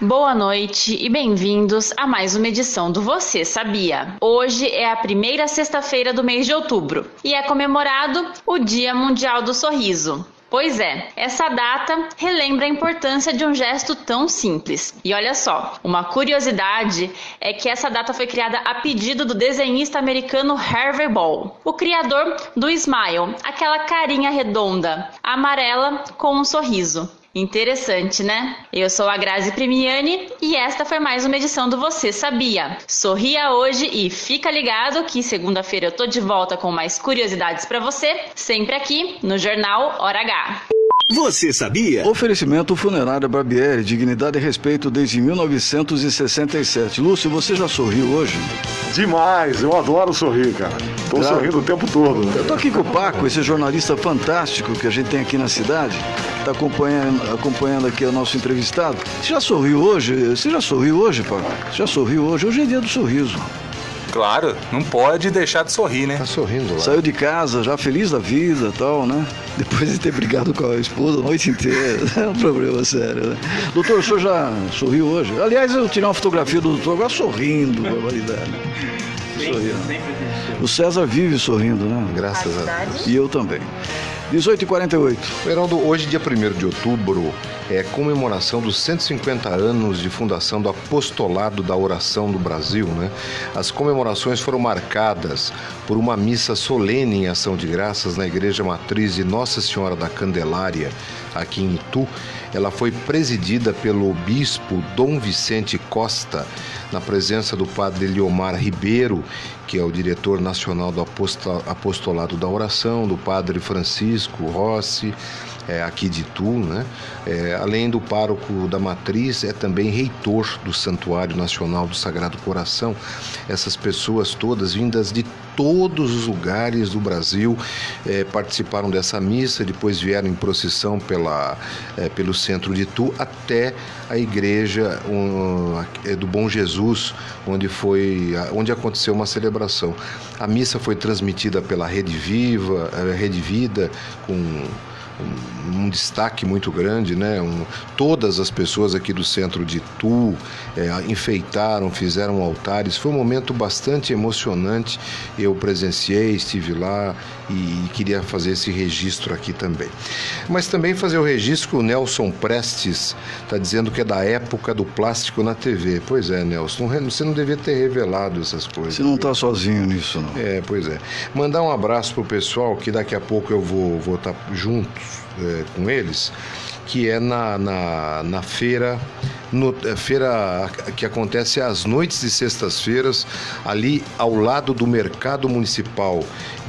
Boa noite e bem-vindos a mais uma edição do Você Sabia. Hoje é a primeira sexta-feira do mês de outubro e é comemorado o Dia Mundial do Sorriso. Pois é, essa data relembra a importância de um gesto tão simples. E olha só, uma curiosidade é que essa data foi criada a pedido do desenhista americano Harvey Ball, o criador do Smile, aquela carinha redonda, amarela com um sorriso. Interessante, né? Eu sou a Grazi Primiani e esta foi mais uma edição do Você Sabia. Sorria hoje e fica ligado que segunda-feira eu tô de volta com mais curiosidades para você, sempre aqui no Jornal Hora H. Você sabia? Oferecimento Funerária Barbieri, dignidade e respeito desde 1967. Lúcio, você já sorriu hoje? Demais, eu adoro sorrir, cara. Tô Claro. sorrindo o tempo todo. né? Eu tô aqui com o Paco, esse jornalista fantástico que a gente tem aqui na cidade. Tá acompanhando, acompanhando aqui o nosso entrevistado. Você já sorriu hoje? Você já sorriu hoje, Paco? Você já sorriu hoje? Hoje é dia do sorriso. Claro, não pode deixar de sorrir, né? Tá sorrindo lá. Saiu de casa já feliz da vida e tal, né? Depois de ter brigado com a esposa a noite inteira. [LAUGHS] É um problema sério, né? Doutor, o senhor já sorriu hoje? Aliás, eu tirei uma fotografia do doutor agora sorrindo, barbaridade. Sorrindo. O César vive sorrindo, né? Graças a Deus. E eu também. 18h48. Heraldo, hoje, dia 1 de outubro, é comemoração dos 150 anos de fundação do Apostolado da Oração do Brasil, né? As comemorações foram marcadas por uma missa solene em ação de graças na Igreja Matriz de Nossa Senhora da Candelária, aqui em Itu. Ela foi presidida pelo bispo Dom Vicente Costa, na presença do padre Eliomar Ribeiro, que é o diretor nacional do Apostolado da Oração, do padre Francisco Rossi, é, aqui de Itu, né? É, além do pároco da Matriz, é também reitor do Santuário Nacional do Sagrado Coração. Essas pessoas todas vindas de todos os lugares do Brasil é, participaram dessa missa, depois vieram em procissão pela, é, pelo centro de Itu até a igreja um, é, do Bom Jesus, onde foi onde aconteceu uma celebração. A missa foi transmitida pela Rede Viva, Rede Vida, com um, um destaque muito grande, né? Um, todas as pessoas aqui do centro de Tu é, enfeitaram, fizeram altares. Foi um momento bastante emocionante. Eu presenciei, estive lá e, e queria fazer esse registro aqui também. Mas também fazer o registro que o Nelson Prestes está dizendo que é da época do plástico na TV. Pois é, Nelson, você não devia ter revelado essas coisas. Você não está sozinho nisso, não. É, pois é. Mandar um abraço pro pessoal, que daqui a pouco eu vou vou estar tá juntos é, com eles, que é na, na, na feira, no, é, feira que acontece às noites de sextas-feiras, ali ao lado do Mercado Municipal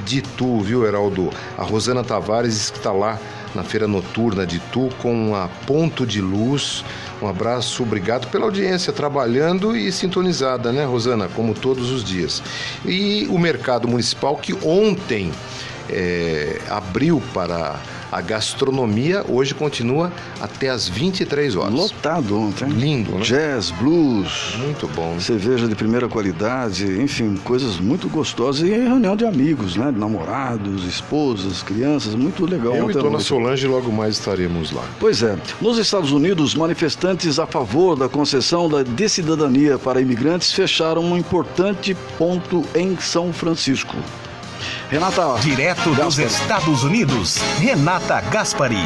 de Itu, viu, Heraldo? A Rosana Tavares está lá na feira noturna de Itu com a Ponto de Luz. Um abraço, obrigado pela audiência, trabalhando e sintonizada, né, Rosana, como todos os dias. E o Mercado Municipal que ontem é, abriu para a gastronomia hoje continua até as 23 horas. Lotado ontem. Lindo, né? Jazz, blues. Muito bom. Cerveja de primeira qualidade, enfim, coisas muito gostosas. E reunião de amigos, né? Namorados, esposas, crianças, muito legal. Eu e Dona Solange logo mais estaremos lá. Pois é. Nos Estados Unidos, manifestantes a favor da concessão da de cidadania para imigrantes fecharam um importante ponto em São Francisco. Renata. Direto Gaspari. dos Estados Unidos, Renata Gaspari.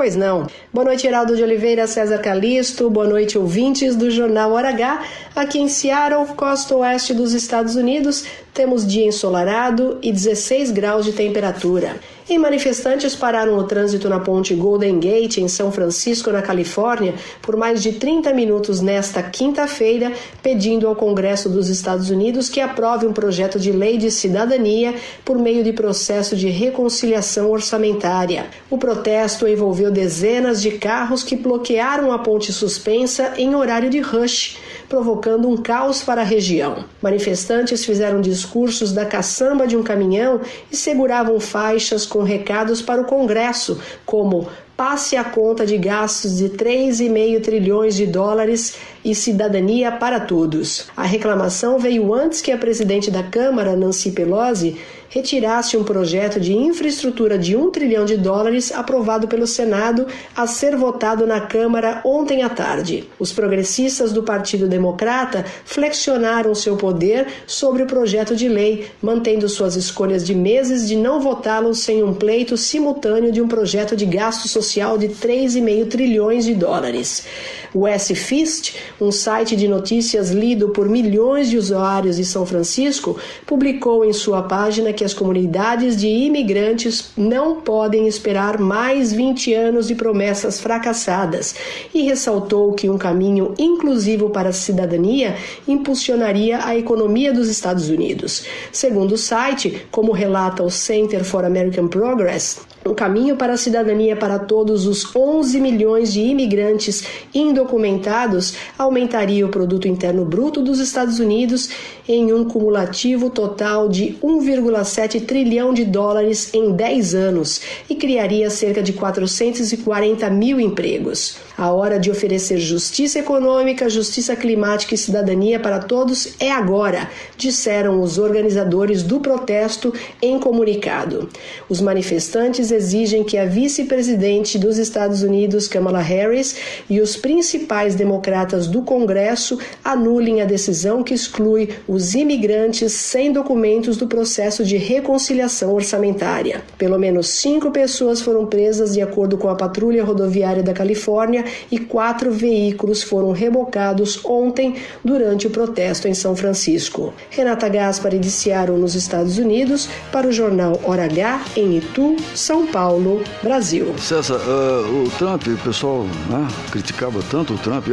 Pois não. Boa noite, Geraldo de Oliveira, César Calisto. Boa noite, ouvintes do Jornal Hora H. Aqui em Seattle, costa oeste dos Estados Unidos, temos dia ensolarado e 16 graus de temperatura. E manifestantes pararam o trânsito na ponte Golden Gate, em São Francisco, na Califórnia, por mais de 30 minutos nesta quinta-feira, pedindo ao Congresso dos Estados Unidos que aprove um projeto de lei de cidadania por meio de processo de reconciliação orçamentária. O protesto envolveu dezenas de carros que bloquearam a ponte suspensa em horário de rush provocando um caos para a região. Manifestantes fizeram discursos da caçamba de um caminhão e seguravam faixas com recados para o Congresso, como passe a conta de gastos de 3,5 trilhões de dólares e cidadania para todos. A reclamação veio antes que a presidente da Câmara, Nancy Pelosi, retirasse um projeto de infraestrutura de um trilhão de dólares aprovado pelo Senado a ser votado na Câmara ontem à tarde. Os progressistas do Partido Democrata flexionaram seu poder sobre o projeto de lei, mantendo suas escolhas de meses de não votá-lo sem um pleito simultâneo de um projeto de gasto social de 3,5 trilhões de dólares. O S-Fist, um site de notícias lido por milhões de usuários de São Francisco, publicou em sua página que as comunidades de imigrantes não podem esperar mais 20 anos de promessas fracassadas e ressaltou que um caminho inclusivo para a cidadania impulsionaria a economia dos Estados Unidos. Segundo o site, como relata o Center for American Progress, o caminho para a cidadania para todos os 11 milhões de imigrantes indocumentados aumentaria o produto interno bruto dos Estados Unidos em um cumulativo total de 1,7 trilhão de dólares em 10 anos e criaria cerca de 440 mil empregos. A hora de oferecer justiça econômica, justiça climática e cidadania para todos é agora, disseram os organizadores do protesto em comunicado. Os manifestantes exigem que a vice-presidente dos Estados Unidos, Kamala Harris, e os principais democratas do Congresso anulem a decisão que exclui os imigrantes sem documentos do processo de reconciliação orçamentária. Pelo menos cinco pessoas foram presas, de acordo com a Patrulha Rodoviária da Califórnia, e quatro veículos foram rebocados ontem durante o protesto em São Francisco. Renata Gaspar de nos Estados Unidos, para o jornal Hora H, em Itu, São Paulo, Brasil. César, uh, o Trump, o pessoal né, criticava tanto o Trump, e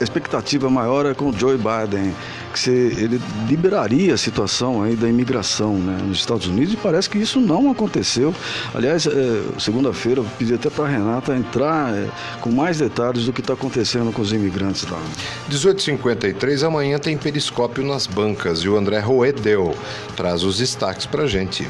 a expectativa maior é com o Joe Biden, que se, ele liberaria a situação aí da imigração né, nos Estados Unidos e parece que isso não aconteceu. Aliás, é, segunda-feira eu pedi até para a Renata entrar é, com mais detalhes do que está acontecendo com os imigrantes lá. 18h53, amanhã tem periscópio nas bancas e o André Roedel traz os destaques para gente.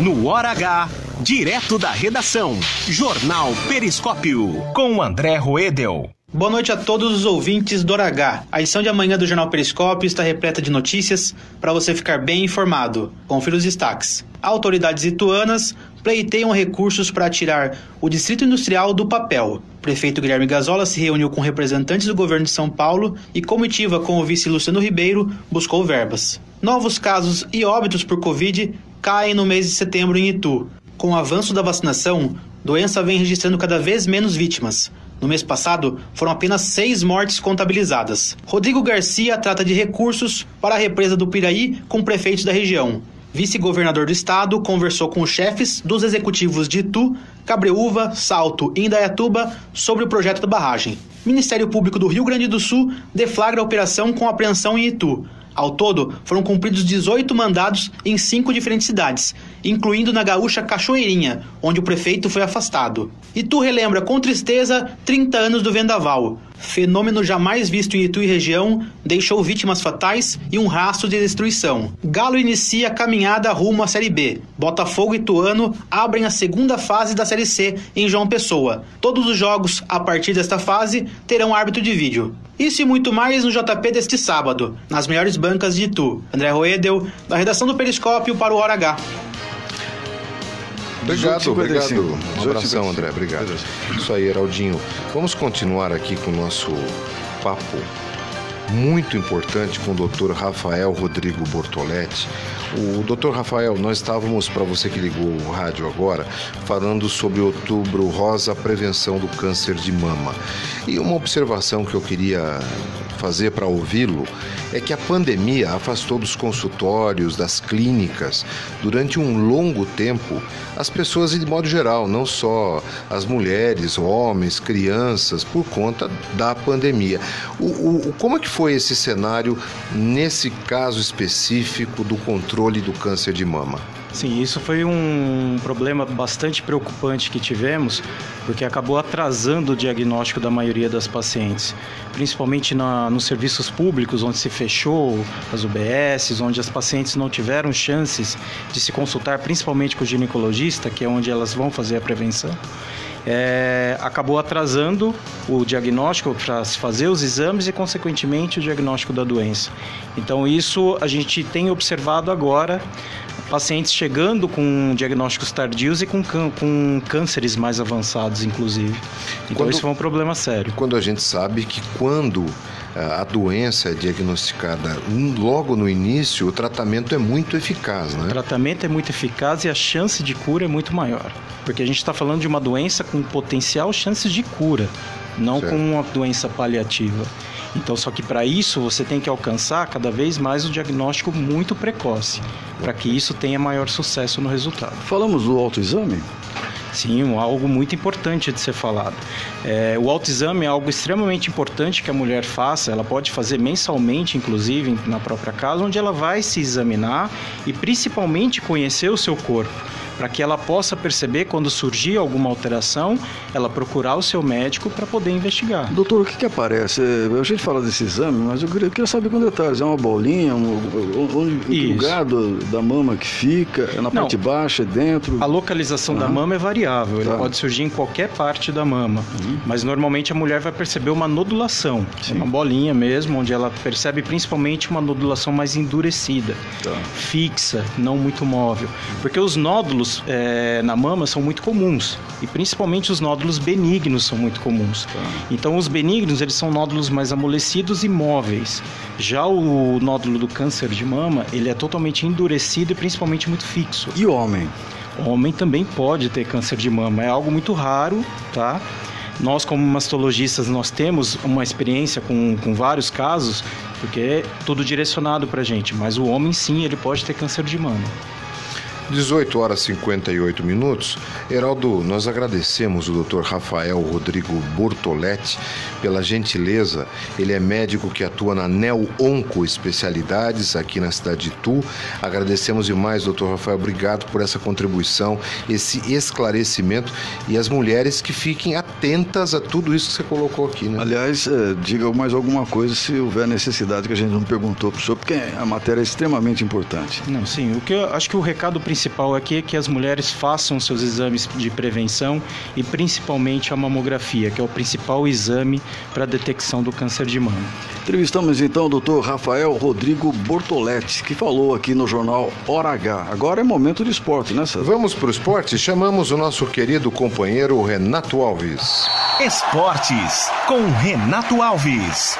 No Hora H, direto da redação, Jornal Periscópio, com André Roedel. Boa noite a todos os ouvintes do H. A edição de amanhã do Jornal Periscópio está repleta de notícias para você ficar bem informado. Confira os destaques. Autoridades ituanas pleiteiam recursos para tirar o Distrito Industrial do papel. Prefeito Guilherme Gazola se reuniu com representantes do governo de São Paulo e comitiva com o vice Luciano Ribeiro buscou verbas. Novos casos e óbitos por Covid caem no mês de setembro em Itu. Com o avanço da vacinação, doença vem registrando cada vez menos vítimas. No mês passado, foram apenas seis mortes contabilizadas. Rodrigo Garcia trata de recursos para a represa do Piraí com prefeitos da região. Vice-governador do estado conversou com os chefes dos executivos de Itu, Cabreúva, Salto e Indaiatuba sobre o projeto da barragem. Ministério Público do Rio Grande do Sul deflagra a operação com apreensão em Itu. Ao todo, foram cumpridos 18 mandados em cinco diferentes cidades, incluindo na gaúcha Cachoeirinha, onde o prefeito foi afastado. Itu relembra com tristeza 30 anos do vendaval. Fenômeno jamais visto em Itu e região, deixou vítimas fatais e um rastro de destruição. Galo inicia a caminhada rumo à Série B. Botafogo e Ituano abrem a segunda fase da Série C em João Pessoa. Todos os jogos, a partir desta fase, terão árbitro de vídeo. Isso e muito mais no JP deste sábado, nas melhores bancas de Itu. André Roedel, da redação do Periscópio para o Hora H. Obrigado, obrigado. Um abração, André. Obrigado. Isso aí, Heraldinho. Vamos continuar aqui com o nosso papo muito importante com o Dr. Rafael Rodrigo Bortoletti. O Dr. Rafael, nós estávamos, para você que ligou o rádio agora, falando sobre Outubro Rosa, prevenção do câncer de mama. E uma observação que eu queria fazer para ouvi-lo é que a pandemia afastou dos consultórios, das clínicas, durante um longo tempo, as pessoas de modo geral, não só as mulheres, homens, crianças, por conta da pandemia. O, o, como é que foi esse cenário nesse caso específico do controle do câncer de mama? Sim, isso foi um problema bastante preocupante que tivemos, porque acabou atrasando o diagnóstico da maioria das pacientes, principalmente na, nos serviços públicos, onde se fechou as UBSs, onde as pacientes não tiveram chances de se consultar, principalmente com o ginecologista, que é onde elas vão fazer a prevenção. É, acabou atrasando o diagnóstico para se fazer os exames e, consequentemente, o diagnóstico da doença. Então, isso a gente tem observado agora pacientes chegando com diagnósticos tardios e com, com cânceres mais avançados, inclusive. Então quando, isso foi um problema sério. Quando a gente sabe que quando a doença é diagnosticada logo no início, o tratamento é muito eficaz, né? O tratamento é muito eficaz e a chance de cura é muito maior. Porque a gente está falando de uma doença com potencial chances de cura, não certo. com uma doença paliativa. Então, só que para isso você tem que alcançar cada vez mais o diagnóstico muito precoce, para que isso tenha maior sucesso no resultado. Falamos do autoexame? Sim, algo muito importante de ser falado. É, o autoexame é algo extremamente importante que a mulher faça. Ela pode fazer mensalmente, inclusive, na própria casa, onde ela vai se examinar e principalmente conhecer o seu corpo para que ela possa perceber quando surgir alguma alteração, ela procurar o seu médico para poder investigar. Doutor, o que, que aparece? A gente fala desse exame, mas eu queria, eu queria saber com detalhes. É uma bolinha, um, onde, lugar do, da mama que fica? É na Não, parte baixa, é dentro? A localização uhum. da mama é variável, tá. ele pode surgir em qualquer parte da mama, uhum. mas normalmente a mulher vai perceber uma nodulação, Sim. uma bolinha mesmo, onde ela percebe principalmente uma nodulação mais endurecida, tá. fixa, não muito móvel, porque os nódulos nódulos é, na mama são muito comuns e principalmente os nódulos benignos são muito comuns. Tá. Então os benignos eles são nódulos mais amolecidos e móveis. Já o nódulo do câncer de mama ele é totalmente endurecido e principalmente muito fixo. E homem? Homem também pode ter câncer de mama, é algo muito raro, tá? Nós, como mastologistas, nós temos uma experiência com, com vários casos, porque é tudo direcionado para gente, mas o homem sim, ele pode ter câncer de mama. 18 horas e 58 minutos. Heraldo, nós agradecemos o Dr. Rafael Rodrigo Bortoletti pela gentileza. Ele é médico que atua na Neo Onco Especialidades aqui na cidade de Tu. Agradecemos demais, Dr. Rafael. Obrigado por essa contribuição, esse esclarecimento e as mulheres que fiquem atentas a tudo isso que você colocou aqui, né? Aliás, é, diga mais alguma coisa se houver necessidade que a gente não perguntou para o senhor, porque a matéria é extremamente importante. Não, sim. O que eu acho que o recado principal principal aqui é que as mulheres façam seus exames de prevenção e principalmente a mamografia, que é o principal exame para a detecção do câncer de mama. Entrevistamos então o doutor Rafael Rodrigo Bortoletti, que falou aqui no jornal Hora H. Agora é momento de esporte, né, César? Vamos para o esporte? Chamamos o nosso querido companheiro Renato Alves. Esportes com Renato Alves.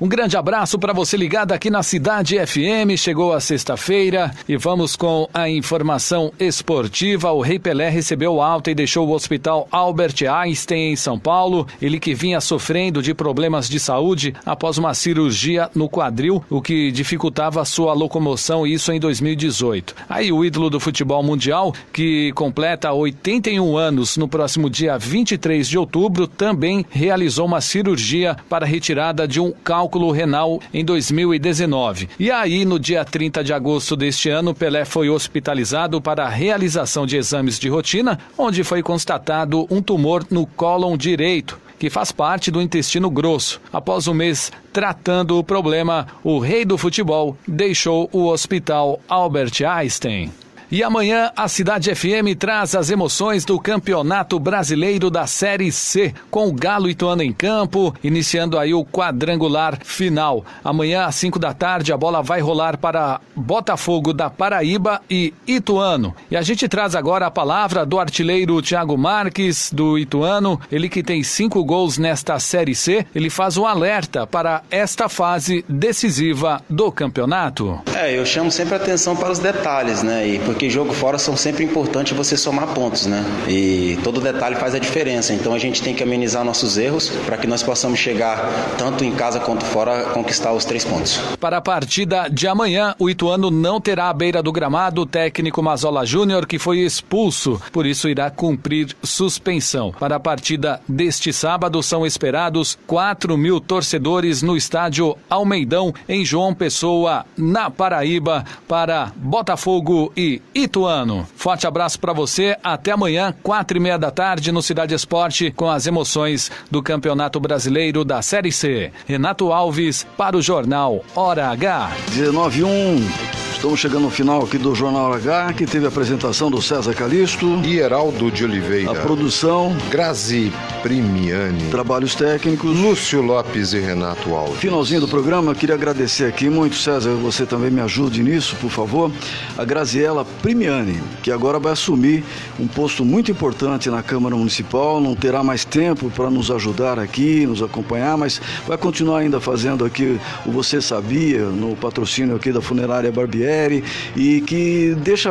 Um grande abraço para você ligado aqui na Cidade FM. Chegou a sexta-feira e vamos com a informação esportiva. O Rei Pelé recebeu alta e deixou o Hospital Albert Einstein em São Paulo. Ele que vinha sofrendo de problemas de saúde após uma cirurgia no quadril, o que dificultava sua locomoção, isso em 2018. Aí o ídolo do futebol mundial, que completa 81 anos no próximo dia 23 de outubro, também realizou uma cirurgia para retirada de um cálculo cálculo renal em 2019. E aí, no dia 30 de agosto deste ano, Pelé foi hospitalizado para a realização de exames de rotina, onde foi constatado um tumor no cólon direito que faz parte do intestino grosso. Após um mês tratando o problema, o rei do futebol deixou o hospital Albert Einstein. E amanhã a Cidade FM traz as emoções do Campeonato Brasileiro da Série C, com o Galo Ituano em campo, iniciando aí o quadrangular final. Amanhã às 5 da tarde a bola vai rolar para Botafogo da Paraíba e Ituano. E a gente traz agora a palavra do artilheiro Thiago Marques do Ituano, ele que tem cinco gols nesta Série C, ele faz um alerta para esta fase decisiva do campeonato. É, eu chamo sempre atenção para os detalhes, né? E porque jogo fora são sempre importantes você somar pontos, né? E todo detalhe faz a diferença. Então a gente tem que amenizar nossos erros para que nós possamos chegar tanto em casa quanto fora conquistar os três pontos. Para a partida de amanhã, o Ituano não terá à beira do gramado o técnico Mazola Júnior, que foi expulso, por isso irá cumprir suspensão. Para a partida deste sábado, são esperados 4 mil torcedores no estádio Almeidão, em João Pessoa, na Paraíba, para Botafogo e Ituano. Forte abraço para você. Até amanhã, quatro e meia da tarde, no Cidade Esporte, com as emoções do Campeonato Brasileiro da Série C. Renato Alves para o Jornal Hora H. 19 1. Estamos chegando no final aqui do Jornal H, que teve a apresentação do César Calixto. E Heraldo de Oliveira. A produção. Grazi Primiani. Trabalhos técnicos. Lúcio Lopes e Renato Alves. Finalzinho do programa, queria agradecer aqui muito, César, você também me ajude nisso, por favor. A Graziela Primiani, que agora vai assumir um posto muito importante na Câmara Municipal, não terá mais tempo para nos ajudar aqui, nos acompanhar, mas vai continuar ainda fazendo aqui o Você Sabia, no patrocínio aqui da Funerária Barbieri e que deixa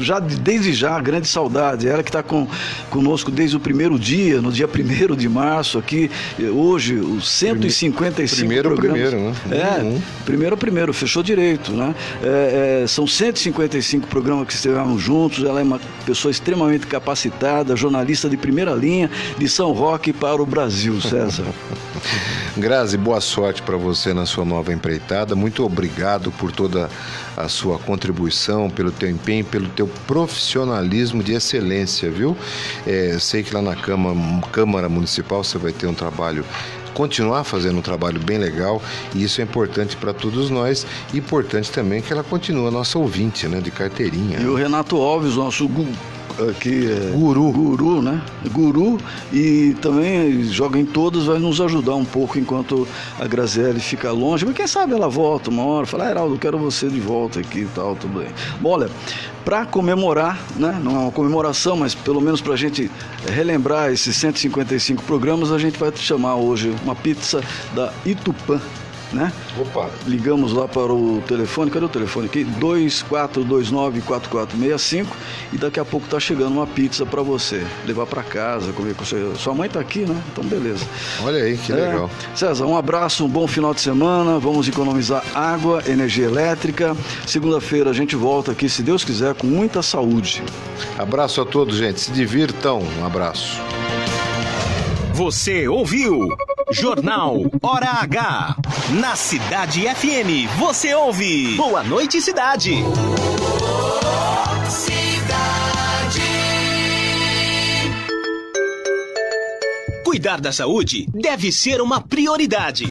já desde já grande saudade. Ela que está com, conosco desde o primeiro dia, no dia 1 de março, aqui, hoje, os 155 primeiro, programas. Primeiro, né? É, Uhum. primeiro primeiro, fechou direito, né? É, é, são 155 programas que estivemos juntos, ela é uma pessoa extremamente capacitada, jornalista de primeira linha de São Roque para o Brasil, César. [LAUGHS] Grazi, boa sorte para você na sua nova empreitada. Muito obrigado por toda a sua contribuição, pelo teu empenho, pelo teu profissionalismo de excelência, viu? É, sei que lá na Câmara, Câmara Municipal você vai ter um trabalho continuar fazendo um trabalho bem legal e isso é importante para todos nós e importante também que ela continue a nossa ouvinte, né, de carteirinha. E o Renato Alves, nosso aqui é guru, guru, né? Guru e também joga em todos, vai nos ajudar um pouco enquanto a Graziele fica longe. Mas quem sabe ela volta uma hora, fala, ah, Heraldo, quero você de volta aqui e tal, tudo bem. Bom, olha, para comemorar, né? Não é uma comemoração, mas pelo menos para a gente relembrar esses 155 programas, a gente vai chamar hoje uma pizza da Itupã. Né? Opa. Ligamos lá para o telefone, cadê o telefone aqui? 2429-4465 e daqui a pouco tá chegando uma pizza para você levar para casa, comer com você. Sua mãe tá aqui, né? Então beleza. Olha aí, que É. legal. César, um abraço, um bom final de semana. Vamos economizar água, energia elétrica. Segunda-feira a gente volta aqui, se Deus quiser, com muita saúde. Abraço a todos, gente. Se divirtam. Um abraço. Você ouviu Jornal Hora H. Na Cidade FM, você ouve. Boa noite, cidade. Cidade. Cuidar da saúde deve ser uma prioridade.